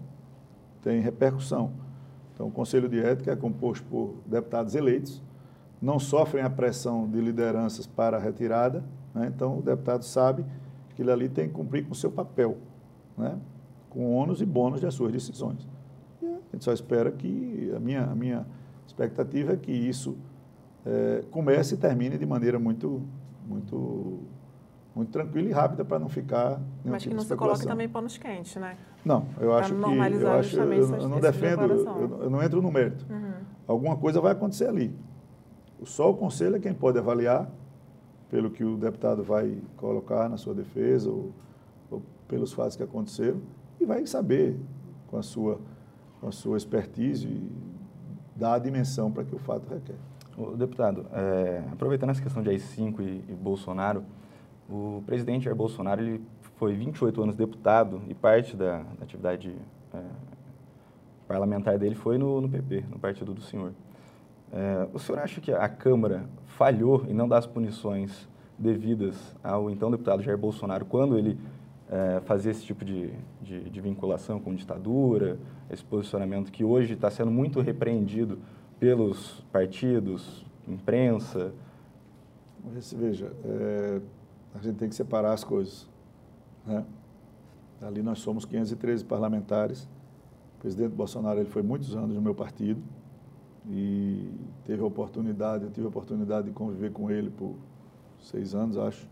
tem repercussão. Então, o Conselho de Ética é composto por deputados eleitos, não sofrem a pressão de lideranças para a retirada, né? então o deputado sabe que ele ali tem que cumprir com o seu papel, né? com ônus e bônus das suas decisões. A gente só espera que, a minha, a minha expectativa é que isso é, comece e termine de maneira muito, muito, muito tranquila e rápida para não ficar nenhum Mas tipo que não se coloque também panos quentes, né? Não, eu acho que eu, acho, eu, eu não defendo, eu, eu, não entro no mérito. Uhum. Alguma coisa vai acontecer ali. Só o conselho é quem pode avaliar pelo que o deputado vai colocar na sua defesa ou, ou pelos fatos que aconteceram e vai saber com a sua com a sua expertise, dá a dimensão para que o fato requer. O deputado, é, aproveitando essa questão de AI-5 e, e, Bolsonaro, o presidente Jair Bolsonaro ele foi 28 anos deputado e parte da, da atividade é, parlamentar dele foi no, no, PP, no partido do senhor. É, o senhor acha que a Câmara falhou em não dar as punições devidas ao então deputado Jair Bolsonaro quando ele é, fazer esse tipo de, de, de, vinculação com ditadura, esse posicionamento que hoje está sendo muito repreendido pelos partidos, imprensa? Veja, é, a gente tem que separar as coisas. Né? Ali nós somos 513 parlamentares. O presidente Bolsonaro ele foi muitos anos no meu partido e teve a oportunidade, eu tive a oportunidade de conviver com ele por seis anos, acho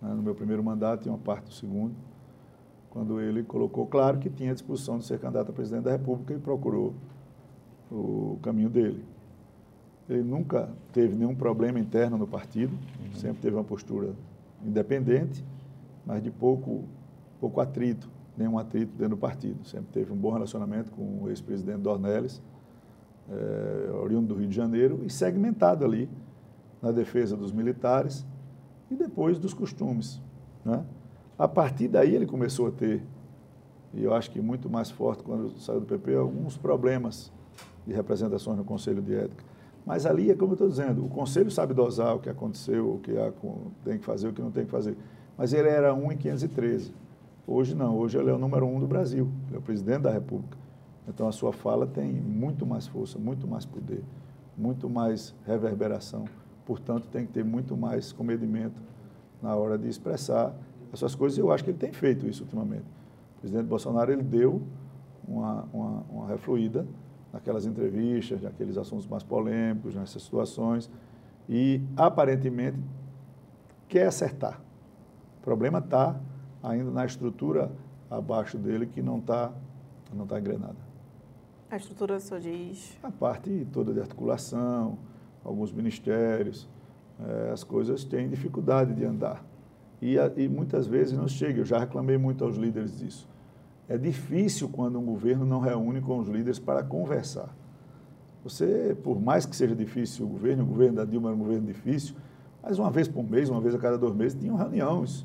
né, no meu primeiro mandato e uma parte do segundo, quando ele colocou claro que tinha a disposição de ser candidato a presidente da República e procurou o caminho dele. Ele nunca teve nenhum problema interno no partido, uhum. sempre teve uma postura independente, mas de pouco, pouco atrito, nenhum atrito dentro do partido. Sempre teve um bom relacionamento com o ex-presidente Dornelles, é, oriundo do Rio de Janeiro, e segmentado ali na defesa dos militares e depois dos costumes. Né? A partir daí ele começou a ter, e eu acho que muito mais forte quando saiu do PP, alguns problemas de representações no Conselho de Ética. Mas ali é como eu estou dizendo, o Conselho sabe dosar o que aconteceu, o que tem que fazer, o que não tem que fazer. Mas ele era 1 em 513. Hoje não, hoje ele é o número um do Brasil, ele é o presidente da República. Então a sua fala tem muito mais força, muito mais poder, muito mais reverberação portanto, tem que ter muito mais comedimento na hora de expressar essas coisas. Eu acho que ele tem feito isso ultimamente. O presidente Bolsonaro ele deu uma, uma, uma refluída naquelas entrevistas, naqueles assuntos mais polêmicos, nessas situações, e aparentemente quer acertar. O problema está ainda na estrutura abaixo dele que não está não tá engrenada. A estrutura, senhor diz? A parte toda de articulação, alguns ministérios, é, as coisas têm dificuldade de andar. E, e muitas vezes não chega, eu já reclamei muito aos líderes disso. É difícil quando um governo não reúne com os líderes para conversar. Você, por mais que seja difícil o governo, o governo da Dilma era um governo difícil, mas uma vez por mês, uma vez a cada dois meses, tinham reuniões.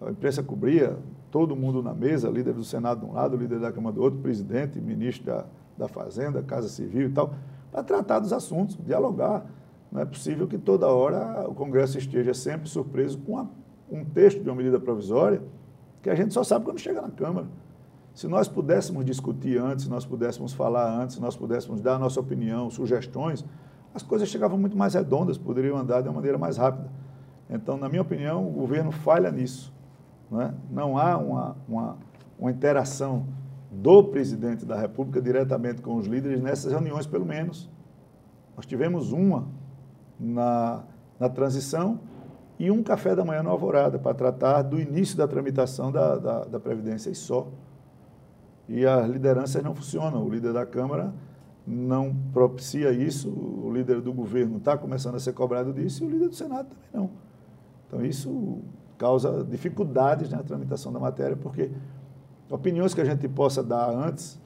A imprensa cobria, todo mundo na mesa, líder do Senado de um lado, líder da Câmara do outro, presidente, ministro da, da Fazenda, Casa Civil e tal para tratar dos assuntos, dialogar. Não é possível que toda hora o Congresso esteja sempre surpreso com a, um texto de uma medida provisória que a gente só sabe quando chega na Câmara. Se nós pudéssemos discutir antes, se nós pudéssemos falar antes, se nós pudéssemos dar a nossa opinião, sugestões, as coisas chegavam muito mais redondas, poderiam andar de uma maneira mais rápida. Então, na minha opinião, o governo falha nisso. Não, é? não há uma, uma, uma interação do presidente da República diretamente com os líderes nessas reuniões, pelo menos. Nós tivemos uma na, na transição e um café da manhã no Alvorada para tratar do início da tramitação da, da, da Previdência e só. E as lideranças não funcionam. O líder da Câmara não propicia isso, o líder do governo está começando a ser cobrado disso e o líder do Senado também não. Então, isso causa dificuldades na tramitação da matéria, porque opiniões que a gente possa dar antes,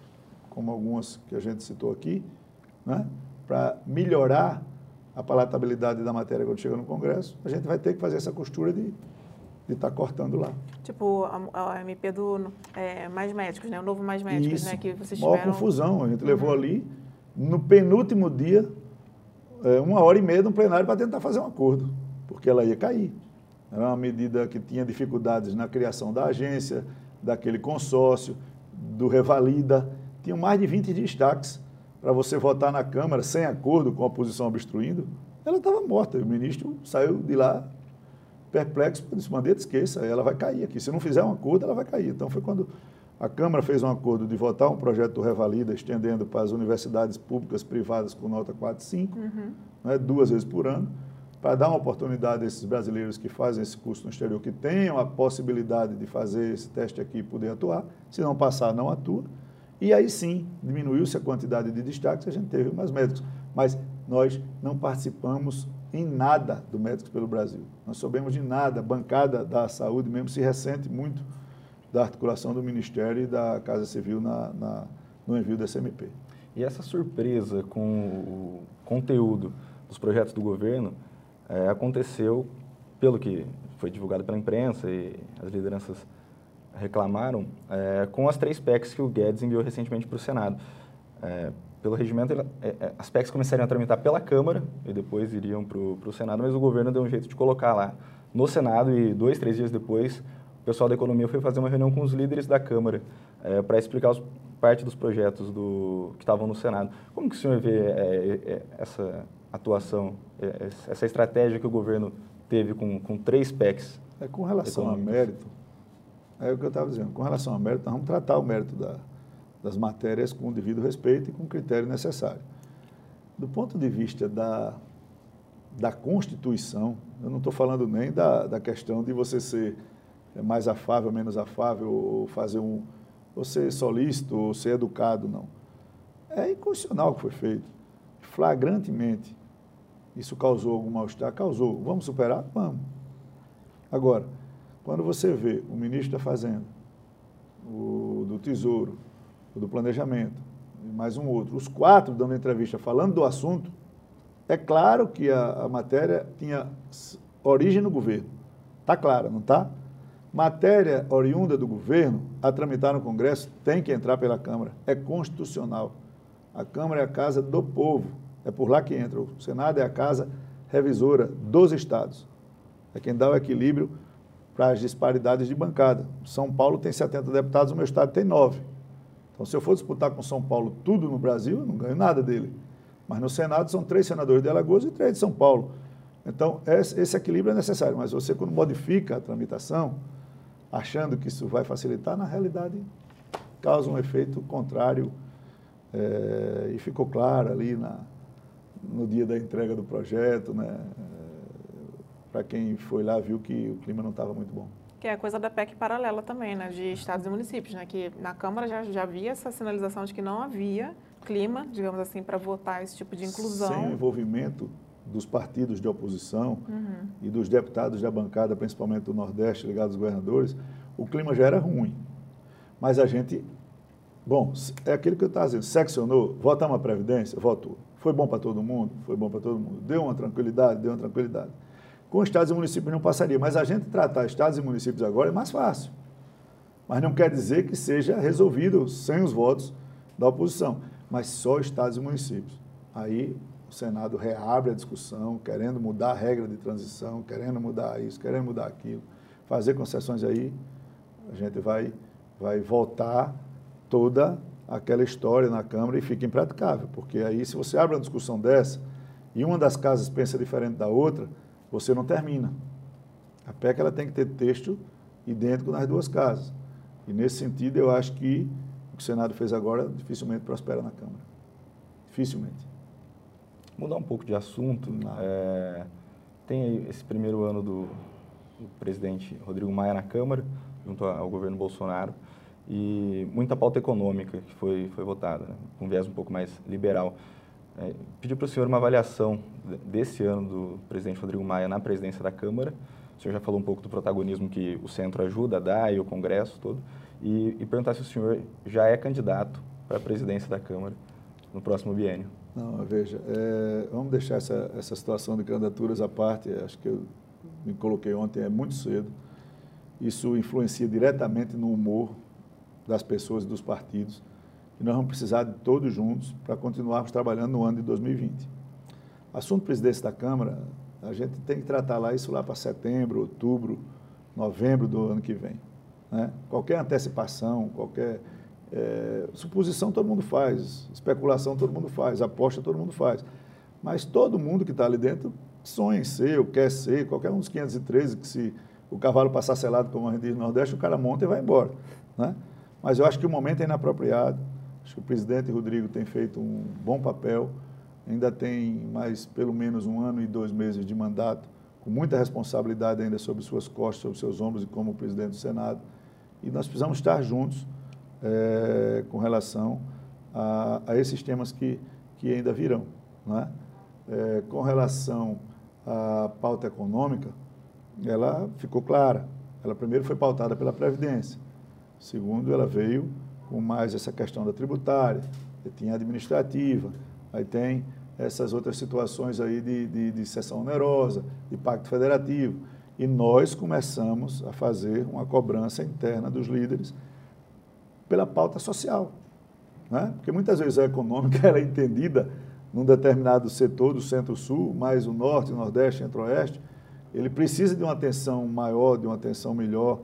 como algumas que a gente citou aqui, né, para melhorar a palatabilidade da matéria quando chega no Congresso, a gente vai ter que fazer essa costura de estar tá cortando lá. Tipo, a, a MP do é, Mais Médicos, né? O novo Mais Médicos, Isso. né? Que vocês Maior tiveram... confusão. A gente uhum. levou ali, no penúltimo dia, é, uma hora e meia no plenário para tentar fazer um acordo, porque ela ia cair. Era uma medida que tinha dificuldades na criação da agência, daquele consórcio, do Revalida. Tinham mais de 20 destaques para você votar na Câmara sem acordo com a oposição obstruindo. Ela estava morta. O ministro saiu de lá perplexo, disse, Mandetta, esqueça, ela vai cair aqui. Se não fizer um acordo, ela vai cair. Então foi quando a Câmara fez um acordo de votar um projeto do Revalida, estendendo para as universidades públicas privadas com nota 4 e 5, uhum. né, duas vezes por ano para dar uma oportunidade a esses brasileiros que fazem esse curso no exterior, que tenham a possibilidade de fazer esse teste aqui e poder atuar. Se não passar, não atua. E aí sim, diminuiu-se a quantidade de destaques, a gente teve mais médicos. Mas nós não participamos em nada do Médicos pelo Brasil. Não soubemos de nada. A bancada da saúde mesmo se ressente muito da articulação do Ministério e da Casa Civil na, na, no envio da SMP. E essa surpresa com o conteúdo dos projetos do governo é, aconteceu, pelo que foi divulgado pela imprensa e as lideranças reclamaram, é, com as três PECs que o Guedes enviou recentemente para o Senado. É, pelo regimento, é, é, as PECs começariam a tramitar pela Câmara e depois iriam para o Senado, mas o governo deu um jeito de colocar lá no Senado e dois, três dias depois, o pessoal da economia foi fazer uma reunião com os líderes da Câmara é, para explicar os, parte dos projetos do, que estavam no Senado. Como que o senhor vê é, essa atuação, é, essa estratégia que o governo teve com, com três PECs. É, com relação a mérito, é o que eu estava dizendo, com relação a mérito, nós vamos tratar o mérito da, das matérias com o devido respeito e com o critério necessário. Do ponto de vista da, da Constituição, eu não estou falando nem da, da questão de você ser mais afável, menos afável, ou fazer um, ou ser solícito, ou ser educado, não. É inconstitucional o que foi feito, flagrantemente. Isso causou algum mal-estar? Causou. Vamos superar? Vamos. Agora, quando você vê o ministro da Fazenda, o do Tesouro, o do Planejamento, e mais um outro, os quatro dando entrevista falando do assunto, é claro que a, a matéria tinha origem no governo. Está clara, não está? Matéria oriunda do governo a tramitar no Congresso tem que entrar pela Câmara. É constitucional. A Câmara é a casa do povo. É por lá que entra. O Senado é a casa revisora dos estados. É quem dá o equilíbrio para as disparidades de bancada. São Paulo tem 70 deputados, o meu estado tem 9. Então, se eu for disputar com São Paulo tudo no Brasil, eu não ganho nada dele. Mas no Senado são três senadores de Alagoas e três de São Paulo. Então, esse equilíbrio é necessário. Mas você, quando modifica a tramitação, achando que isso vai facilitar, na realidade, causa um efeito contrário. É, e ficou claro ali na, no dia da entrega do projeto, né? Para quem foi lá viu que o clima não estava muito bom. Que é a coisa da PEC paralela também, né? De estados e municípios, né? Que na Câmara já, já havia essa sinalização de que não havia clima, digamos assim, para votar esse tipo de inclusão. Sem o envolvimento dos partidos de oposição uhum. e dos deputados da bancada, principalmente do Nordeste, ligados aos governadores, o clima já era ruim. Mas a gente, bom, é aquilo que eu estava dizendo, seccionou, votamos a Previdência, votou. Foi bom para todo mundo? Foi bom para todo mundo. Deu uma tranquilidade? Deu uma tranquilidade. Com estados e municípios não passaria, mas a gente tratar estados e municípios agora é mais fácil. Mas não quer dizer que seja resolvido sem os votos da oposição, mas só estados e municípios. Aí o Senado reabre a discussão, querendo mudar a regra de transição, querendo mudar isso, querendo mudar aquilo, fazer concessões aí, a gente vai, vai voltar toda aquela história na Câmara e fica impraticável, porque aí se você abre uma discussão dessa e uma das casas pensa diferente da outra, você não termina. A PEC ela tem que ter texto idêntico nas duas casas. E nesse sentido eu acho que o que o Senado fez agora dificilmente prospera na Câmara. Dificilmente. Mudar um pouco de assunto. É, tem esse primeiro ano do, do presidente Rodrigo Maia na Câmara, junto ao governo Bolsonaro. e muita pauta econômica que foi, foi votada, né, com um viés um pouco mais liberal. É, pedi para o senhor uma avaliação desse ano do presidente Rodrigo Maia na presidência da Câmara. O senhor já falou um pouco do protagonismo que o centro ajuda a dar e o Congresso todo. E, e perguntar se o senhor já é candidato para a presidência da Câmara no próximo biênio. Não, veja, é, vamos deixar essa, essa situação de candidaturas à parte. Acho que eu me coloquei ontem, é muito cedo. Isso influencia diretamente no humor das pessoas e dos partidos. E nós vamos precisar de todos juntos para continuarmos trabalhando no ano de 2020. Assunto presidência da Câmara, a gente tem que tratar lá isso lá para setembro, outubro, novembro do ano que vem. Né? Qualquer antecipação, qualquer é, suposição todo mundo faz, especulação todo mundo faz, aposta todo mundo faz. Mas todo mundo que está ali dentro sonha em ser, ou quer ser, qualquer um dos 513 que se o cavalo passar selado, como a gente diz no Nordeste, o cara monta e vai embora. Né? Mas eu acho que o momento é inapropriado. Acho que o presidente Rodrigo tem feito um bom papel. Ainda tem mais pelo menos um ano e dois meses de mandato, com muita responsabilidade ainda sobre suas costas, sobre seus ombros e como presidente do Senado. E nós precisamos estar juntos é, com relação a, a, esses temas que, que ainda virão. Né? É, com relação à pauta econômica, ela ficou clara. Ela primeiro foi pautada pela Previdência. Segundo, ela veio com mais essa questão da tributária, tinha administrativa, aí tem essas outras situações aí de, de, de sessão onerosa, de pacto federativo. E nós começamos a fazer uma cobrança interna dos líderes pela pauta social. Né? Porque muitas vezes a econômica ela é entendida num determinado setor do centro-sul, mais o norte, o nordeste, centro-oeste, ele precisa de uma atenção maior, de uma atenção melhor,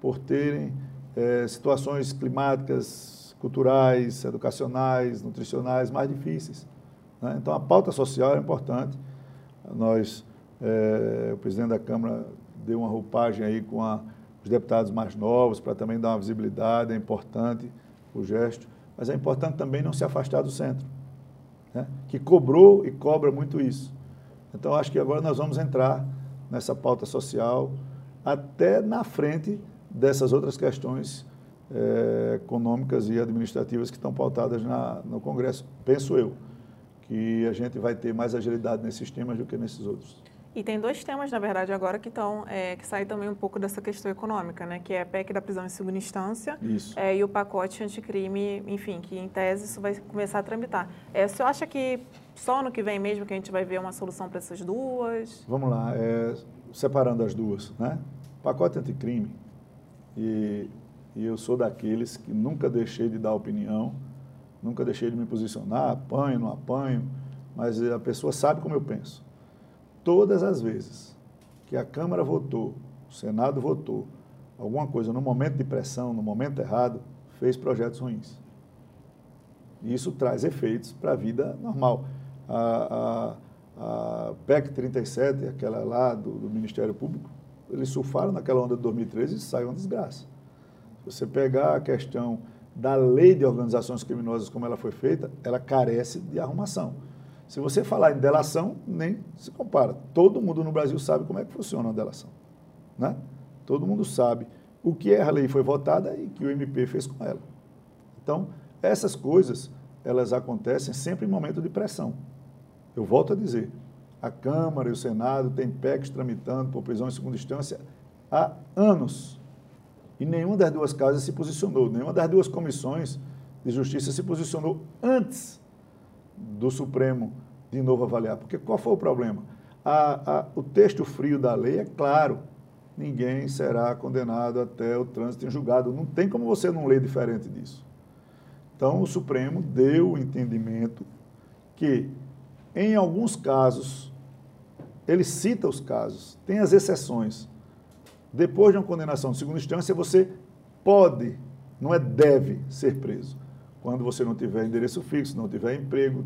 por terem é, situações climáticas, culturais, educacionais, nutricionais mais difíceis. Né? Então, a pauta social é importante. Nós, é, o presidente da Câmara deu uma roupagem aí com a, os deputados mais novos para também dar uma visibilidade, é importante o gesto, mas é importante também não se afastar do centro, né? que cobrou e cobra muito isso. Então, acho que agora nós vamos entrar nessa pauta social, até na frente dessas outras questões é, econômicas e administrativas que estão pautadas na, no Congresso. Penso eu que a gente vai ter mais agilidade nesses temas do que nesses outros. E tem dois temas, na verdade, agora que estão é, que saem também um pouco dessa questão econômica, né? Que é a PEC da prisão em segunda instância é, e o pacote anticrime, enfim, que em tese isso vai começar a tramitar. É, o senhor acha que só no que vem mesmo que a gente vai ver uma solução para essas duas? Vamos lá, é, separando as duas, né? Pacote anticrime, e, e eu sou daqueles que nunca deixei de dar opinião, nunca deixei de me posicionar, apanho, não apanho, mas a pessoa sabe como eu penso. Todas as vezes que a Câmara votou, o Senado votou, alguma coisa no momento de pressão, no momento errado, fez projetos ruins. E isso traz efeitos para a vida normal a, a, a PEC 37, aquela lá do, do, Ministério Público, eles surfaram naquela onda de 2013 e saiu uma desgraça. Se você pegar a questão da lei de organizações criminosas como ela foi feita, ela carece de arrumação. Se você falar em delação, nem se compara. Todo mundo no Brasil sabe como é que funciona a delação. Né? Todo mundo sabe o que é a lei foi votada e que o MP fez com ela. Então, essas coisas, elas acontecem sempre em momento de pressão. Eu volto a dizer, a Câmara e o Senado têm PECs tramitando por prisão em segunda instância há anos. E nenhuma das duas casas se posicionou, nenhuma das duas comissões de justiça se posicionou antes do Supremo de novo avaliar. Porque qual foi o problema? A, a, o texto frio da lei é claro. Ninguém será condenado até o trânsito em julgado. Não tem como você não ler diferente disso. Então, o Supremo deu o entendimento que em alguns casos, ele cita os casos, tem as exceções. Depois de uma condenação de segunda instância, você pode, não é deve, ser preso. Quando você não tiver endereço fixo, não tiver emprego,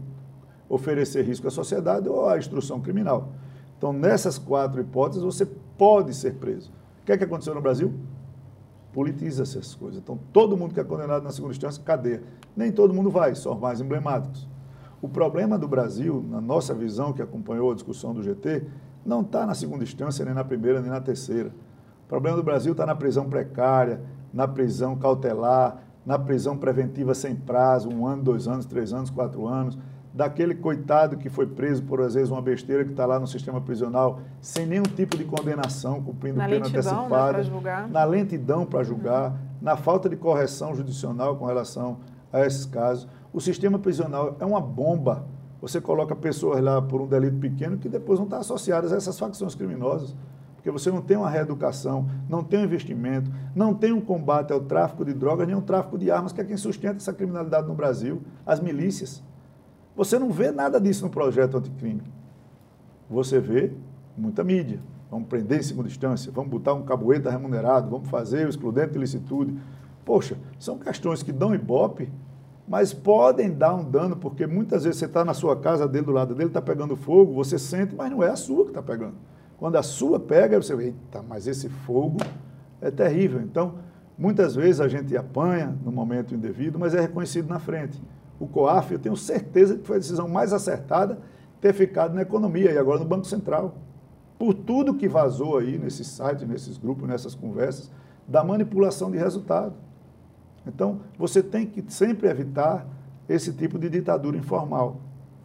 oferecer risco à sociedade ou à instrução criminal. Então, nessas quatro hipóteses, você pode ser preso. O que é que aconteceu no Brasil? Politiza-se essas coisas. Então, todo mundo que é condenado na segunda instância, cadeia. Nem todo mundo vai, só os mais emblemáticos. O problema do Brasil, na nossa visão que acompanhou a discussão do GT, não está na segunda instância, nem na primeira, nem na terceira. O problema do Brasil está na prisão precária, na prisão cautelar, na prisão preventiva sem prazo, um ano, dois anos, três anos, quatro anos, daquele coitado que foi preso por, às vezes, uma besteira que está lá no sistema prisional, sem nenhum tipo de condenação, cumprindo na pena lentidão, antecipada, né, julgar. na lentidão para julgar, uhum. na falta de correção judicial com relação a esses casos. O sistema prisional é uma bomba. Você coloca pessoas lá por um delito pequeno que depois não estão associadas a essas facções criminosas. Porque você não tem uma reeducação, não tem um investimento, não tem um combate ao tráfico de drogas, nem ao tráfico de armas, que é quem sustenta essa criminalidade no Brasil, as milícias. Você não vê nada disso no projeto anticrime. Você vê muita mídia. Vamos prender em segunda instância, vamos botar um caboeta remunerado, vamos fazer o excludente de licitude. Poxa, são questões que dão ibope, mas podem dar um dano, porque muitas vezes você está na sua casa, dele do lado dele, está pegando fogo, você sente, mas não é a sua que está pegando. Quando a sua pega, você vê, eita, mas esse fogo é terrível. Então, muitas vezes a gente apanha no momento indevido, mas é reconhecido na frente o COAF, eu tenho certeza que foi a decisão mais acertada ter ficado na economia e agora no Banco Central. Por tudo que vazou aí nesses sites, nesses grupos, nessas conversas, da manipulação de resultado. Então, você tem que sempre evitar esse tipo de ditadura informal.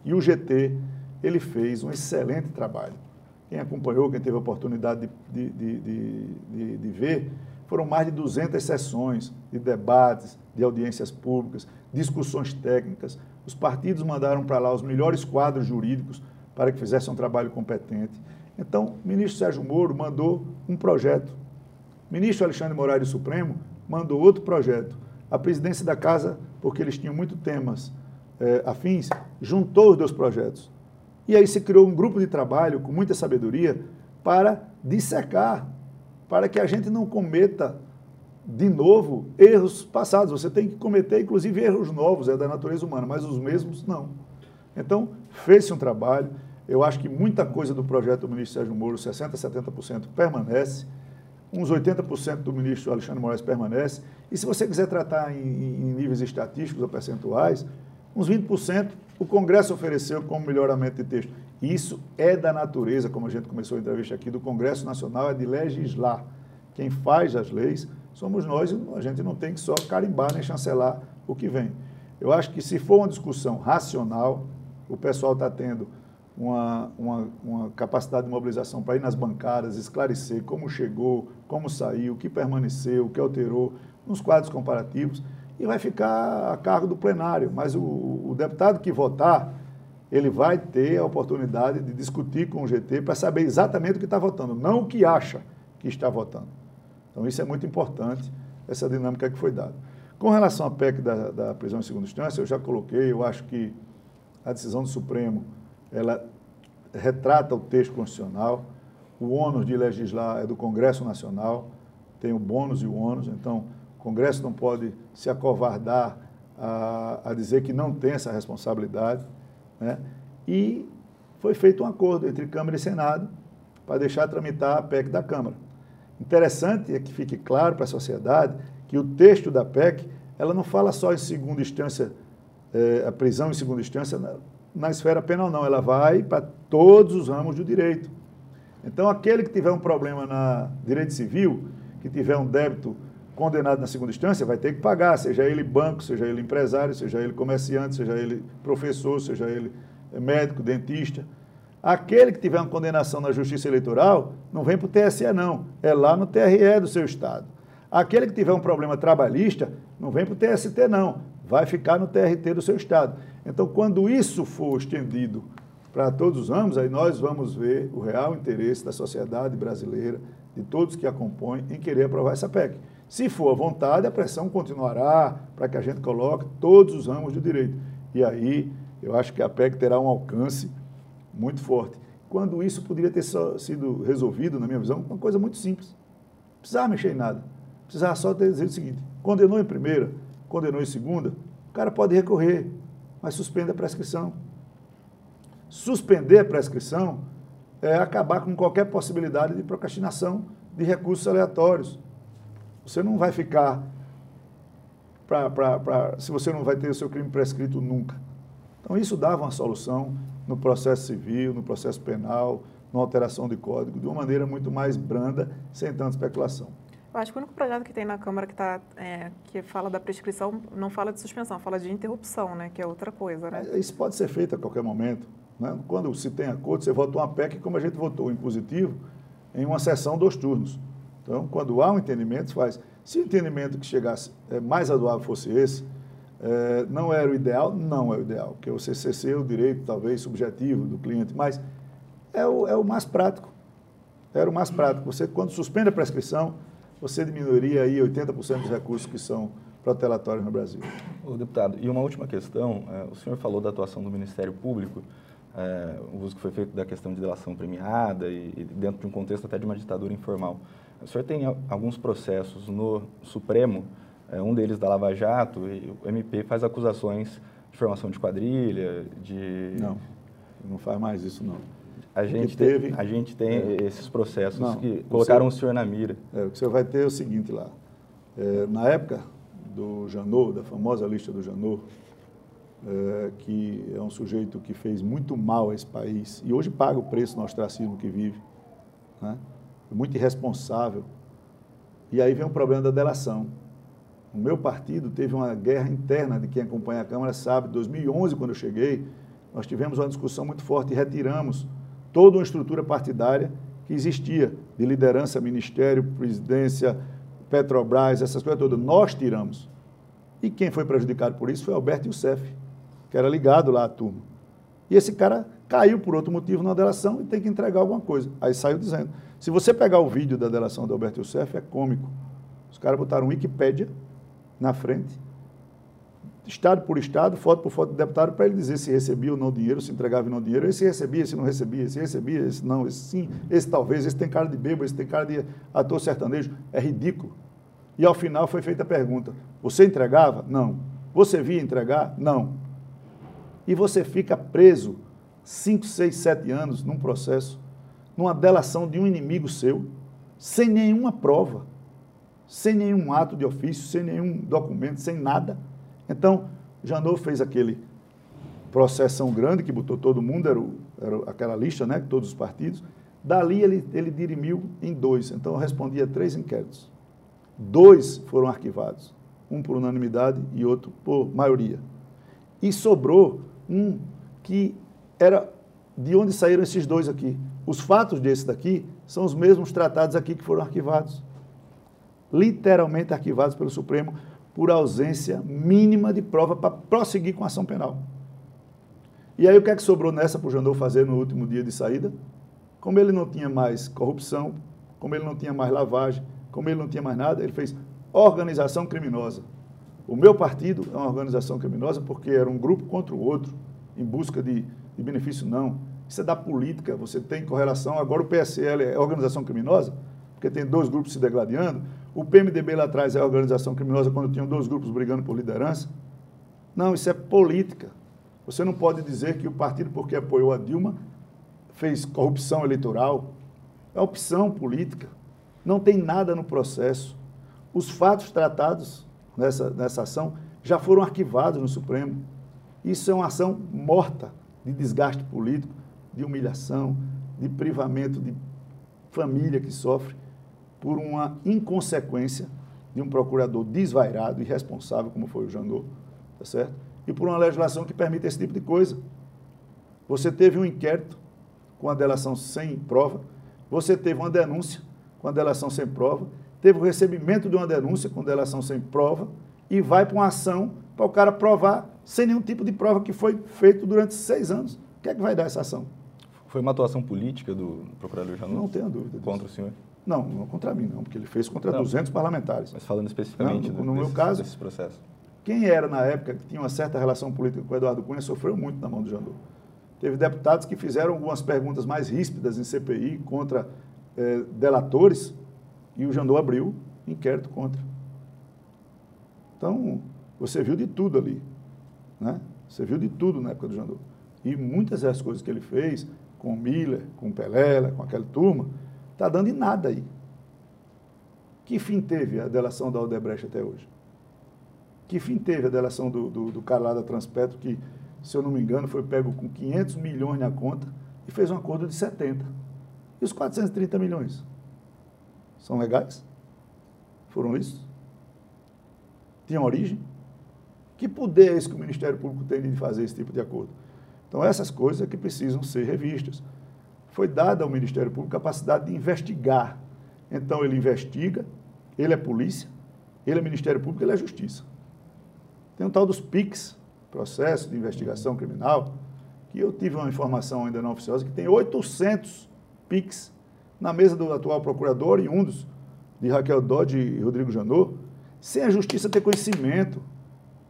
E o GT, ele fez um excelente trabalho. Quem acompanhou, quem teve a oportunidade de, de, de, de, ver, foram mais de 200 sessões de debates, de audiências públicas, discussões técnicas. Os partidos mandaram para lá os melhores quadros jurídicos para que fizessem um trabalho competente. Então, o ministro Sérgio Moro mandou um projeto. O ministro Alexandre Moraes do Supremo mandou outro projeto. A presidência da Casa, porque eles tinham muitos temas é, afins, juntou os dois projetos. E aí se criou um grupo de trabalho com muita sabedoria para dissecar, para que a gente não cometa de novo, erros passados. Você tem que cometer, inclusive, erros novos, é da natureza humana, mas os mesmos não. Então, fez-se um trabalho. Eu acho que muita coisa do projeto do ministro Sérgio Moro, 60%, 70%, permanece. Uns 80% do ministro Alexandre Moraes permanece. E se você quiser tratar em, em níveis estatísticos ou percentuais, uns 20% o Congresso ofereceu como melhoramento de texto. Isso é da natureza, como a gente começou a entrevista aqui, do Congresso Nacional, é de legislar. Quem faz as leis somos nós, a gente não tem que só carimbar nem chancelar o que vem. Eu acho que se for uma discussão racional, o pessoal está tendo uma, uma, uma, capacidade de mobilização para ir nas bancadas, esclarecer como chegou, como saiu, o que permaneceu, o que alterou, nos quadros comparativos, e vai ficar a cargo do plenário. Mas o, o deputado que votar, ele vai ter a oportunidade de discutir com o GT para saber exatamente o que está votando, não o que acha que está votando. Então, isso é muito importante, essa dinâmica que foi dada. Com relação à PEC da, da prisão em segunda instância, eu já coloquei, eu acho que a decisão do Supremo, ela retrata o texto constitucional, o ônus de legislar é do Congresso Nacional, tem o bônus e o ônus, então o Congresso não pode se acovardar a, a dizer que não tem essa responsabilidade. Né? E foi feito um acordo entre Câmara e Senado para deixar tramitar a PEC da Câmara. Interessante é que fique claro para a sociedade que o texto da PEC ela não fala só em segunda instância, é, a prisão em segunda instância na, na esfera penal, não. Ela vai para todos os ramos do direito. Então, aquele que tiver um problema na direito civil, que tiver um débito condenado na segunda instância, vai ter que pagar, seja ele banco, seja ele empresário, seja ele comerciante, seja ele professor, seja ele médico, dentista. Aquele que tiver uma condenação na Justiça Eleitoral não vem para o TSE, não. É lá no TRE do seu Estado. Aquele que tiver um problema trabalhista não vem para o TST, não. Vai ficar no TRT do seu Estado. Então, quando isso for estendido para todos os ramos, aí nós vamos ver o real interesse da sociedade brasileira, de todos que a compõem, em querer aprovar essa PEC. Se for à vontade, a pressão continuará para que a gente coloque todos os ramos do direito. E aí, eu acho que a PEC terá um alcance muito forte. Quando isso poderia ter sido resolvido, na minha visão, uma coisa muito simples. Não precisava mexer em nada. Precisava só ter dizer o seguinte: condenou em primeira, condenou em segunda, o cara pode recorrer, mas suspende a prescrição. Suspender a prescrição é acabar com qualquer possibilidade de procrastinação de recursos aleatórios. Você não vai ficar pra, pra, pra, se você não vai ter o seu crime prescrito nunca. Então, isso dava uma solução no processo civil, no processo penal, na alteração de código, de uma maneira muito mais branda, sem tanta especulação. Eu acho que o único projeto que tem na Câmara que, tá, é, que fala da prescrição não fala de suspensão, fala de interrupção, né? Que é outra coisa, né? Isso pode ser feito a qualquer momento. Né? Quando se tem acordo, você vota uma PEC como a gente votou em positivo em uma sessão dos turnos. Então, quando há um entendimento, faz. Se o entendimento que chegasse é, mais razoável fosse esse, é, não era o ideal? Não é o ideal, porque você é o direito, talvez, subjetivo do cliente, mas é o, é o mais prático. Era o mais prático. Você, quando suspende a prescrição, você diminuiria aí 80% dos recursos que são protelatórios no Brasil. O deputado, e uma última questão, é, o senhor falou da atuação do Ministério Público, é, o uso que foi feito da questão de delação premiada e, e, dentro de um contexto até de uma ditadura informal. O senhor tem alguns processos no Supremo, é, um deles da Lava Jato, e o MP faz acusações de formação de quadrilha, de... Não, não faz mais isso não. A gente, teve, a gente tem é, esses processos não, que colocaram o, senhor na mira. É, o que você vai ter é o seguinte lá. É, na época do Janot, da famosa lista do Janot, é, que é um sujeito que fez muito mal a esse país e hoje paga o preço no ostracismo que vive, né? Muito irresponsável. E aí vem o problema da delação. O meu partido teve uma guerra interna, de quem acompanha a Câmara sabe, em 2011, quando eu cheguei, nós tivemos uma discussão muito forte e retiramos toda uma estrutura partidária que existia, de liderança, ministério, presidência, Petrobras, essas coisas todas. Nós tiramos. E quem foi prejudicado por isso foi Alberto Youssef que era ligado lá à turma. E esse cara caiu por outro motivo na delação e tem que entregar alguma coisa. Aí saiu dizendo. Se você pegar o vídeo da delação do Alberto Youssef, é cômico. Os caras botaram Wikipédia na frente, estado por estado, foto por foto do deputado, para ele dizer se recebia ou não dinheiro, se entregava ou não dinheiro, esse recebia, esse não recebia, esse recebia, esse não, esse sim, esse talvez, esse tem cara de bêbado, esse tem cara de ator sertanejo. É ridículo. E ao final foi feita a pergunta: você entregava? Não. Você via entregar? Não e você fica preso 5, 6, 7 anos num processo, numa delação de um inimigo seu, sem nenhuma prova, sem nenhum ato de ofício, sem nenhum documento, sem nada. Então, Janot fez aquele processão grande que botou todo mundo, era, o, era aquela lista, né, todos os partidos. Dali ele, ele dirimiu em dois, então eu respondi a três inquéritos. Dois foram arquivados, um por unanimidade e outro por maioria. E sobrou um que era de onde saíram esses dois aqui. Os fatos desse daqui são os mesmos tratados aqui que foram arquivados. Literalmente arquivados pelo Supremo por ausência mínima de prova para prosseguir com a ação penal. E aí o que é que sobrou nessa para o Janot fazer no último dia de saída? Como ele não tinha mais corrupção, como ele não tinha mais lavagem, como ele não tinha mais nada, ele fez organização criminosa. O meu partido é uma organização criminosa porque era um grupo contra o outro, em busca de, de benefício, não. Isso é da política, você tem correlação. Agora o PSL é organização criminosa, porque tem dois grupos se degladiando. O PMDB lá atrás é organização criminosa quando tinham dois grupos brigando por liderança. Não, isso é política. Você não pode dizer que o partido, porque apoiou a Dilma, fez corrupção eleitoral. É opção política. Não tem nada no processo. Os fatos tratados nessa, nessa ação já foram arquivados no Supremo. Isso é uma ação morta de desgaste político, de humilhação, de privamento de família que sofre por uma inconsequência de um procurador desvairado, irresponsável, como foi o Janot, tá certo? E por uma legislação que permite esse tipo de coisa. Você teve um inquérito com a delação sem prova, você teve uma denúncia com a delação sem prova, teve o recebimento de uma denúncia com delação sem prova e vai para uma ação para o cara provar sem nenhum tipo de prova que foi feito durante seis anos. O que é que vai dar essa ação? Foi uma atuação política do procurador Janot? Não tenho dúvida. Contra o senhor? Não, não contra mim, não, porque ele fez contra não, 200 parlamentares. Mas falando especificamente não, no, no desses, meu caso, desse processo. Quem era na época que tinha uma certa relação política com o Eduardo Cunha sofreu muito na mão do Janot. Teve deputados que fizeram algumas perguntas mais ríspidas em CPI contra eh, delatores e o Janot abriu inquérito contra. Então, você viu de tudo ali. Né? Você viu de tudo na época do Janot. E muitas das coisas que ele fez, com o Miller, com o Pelela, com aquela turma, está dando em nada aí. Que fim teve a delação da Odebrecht até hoje? Que fim teve a delação do, do, do cara lá da Transpetro, que, se eu não me engano, foi pego com 500 milhões na conta e fez um acordo de 70. E os 430 milhões? São legais? foram listos? Tinham origem? Que poder é esse que o Ministério Público tem de fazer esse tipo de acordo? Então, essas coisas é que precisam ser revistas. Foi dada ao Ministério Público capacidade de investigar. Então, ele investiga, ele é polícia, ele é Ministério Público, ele é Justiça. Tem um tal dos PICs, Processo de Investigação Criminal, que eu tive uma informação ainda não oficiosa, que tem 800 PICs na mesa do atual procurador e um dos de Raquel Dodge e Rodrigo Janot, sem a justiça ter conhecimento,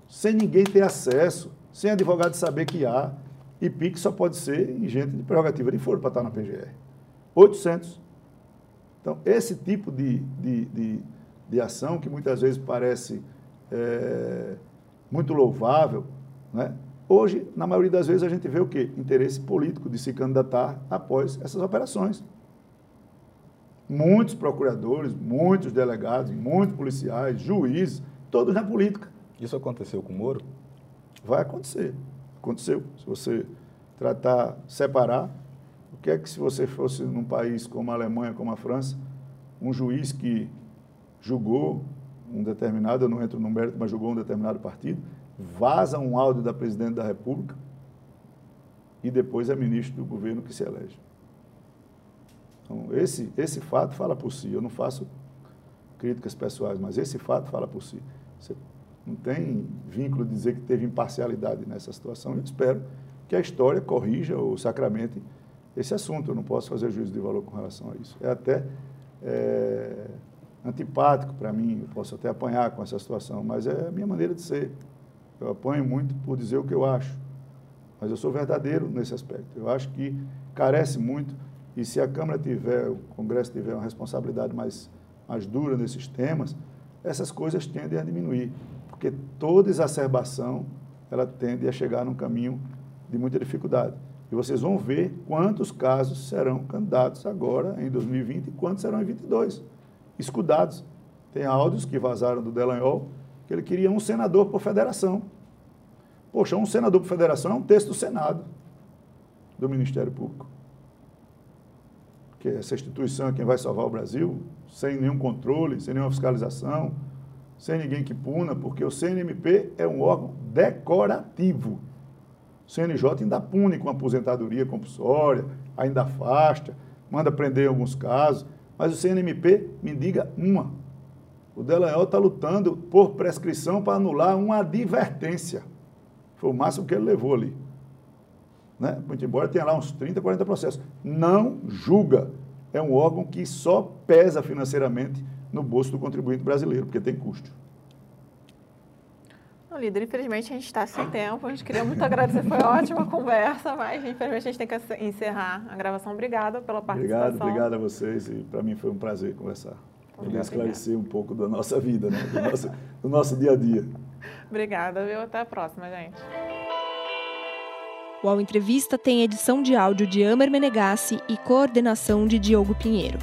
sem ninguém ter acesso, sem advogado saber que há. E PIC só pode ser em gente de prerrogativa de foro para estar na PGR. 800. Então, esse tipo de, de, de, de ação, que muitas vezes parece é, muito louvável, né? hoje, na maioria das vezes, a gente vê o quê? Interesse político de se candidatar após essas operações. Muitos procuradores, muitos delegados, muitos policiais, juízes, todos na política. Isso aconteceu com o Moro? Vai acontecer. Aconteceu. Se você tratar, separar, o que é que se você fosse num país como a Alemanha, como a França, um juiz que julgou um determinado, eu não entro no mérito, mas julgou um determinado partido, vaza um áudio da presidente da República e depois é ministro do governo que se elege. Então, esse, esse fato fala por si. Eu não faço críticas pessoais, mas esse fato fala por si. Você não tem vínculo de dizer que teve imparcialidade nessa situação. Eu espero que a história corrija ou sacramente esse assunto. Eu não posso fazer juízo de valor com relação a isso. É até é, antipático para mim, eu posso até apanhar com essa situação, mas é a minha maneira de ser. Eu apanho muito por dizer o que eu acho, mas eu sou verdadeiro nesse aspecto. Eu acho que carece muito, e se a Câmara tiver, o Congresso tiver uma responsabilidade mais, mais dura nesses temas, essas coisas tendem a diminuir porque toda exacerbação ela tende a chegar num caminho de muita dificuldade. E vocês vão ver quantos casos serão candidatos agora em 2020 e quantos serão em 22, escudados. Tem áudios que vazaram do Delanhol que ele queria um senador por federação. Poxa, um senador por federação é um texto do Senado, do Ministério Público. Que essa instituição é quem vai salvar o Brasil, sem nenhum controle, sem nenhuma fiscalização, sem ninguém que puna, porque o CNMP é um órgão decorativo. O CNJ ainda pune com aposentadoria compulsória, ainda afasta, manda prender em alguns casos, mas o CNMP me diga uma. O Delanhol está lutando por prescrição para anular uma advertência. Foi o máximo que ele levou ali. Né? Muito embora tenha lá uns 30, 40 processos. Não julga. É um órgão que só pesa financeiramente no bolso do contribuinte brasileiro, porque tem custo. Não, líder, infelizmente a gente está sem tempo. A gente queria muito agradecer, foi ótima conversa, mas infelizmente a gente tem que encerrar a gravação. Obrigada pela participação. Obrigado, obrigado a vocês e para mim foi um prazer conversar. Poder esclarecer um pouco da nossa vida, né? do, nosso, do nosso dia a dia. Obrigada, viu? Até a próxima, gente. O Ao Entrevista tem edição de áudio de Amer Menegassi e coordenação de Diogo Pinheiro.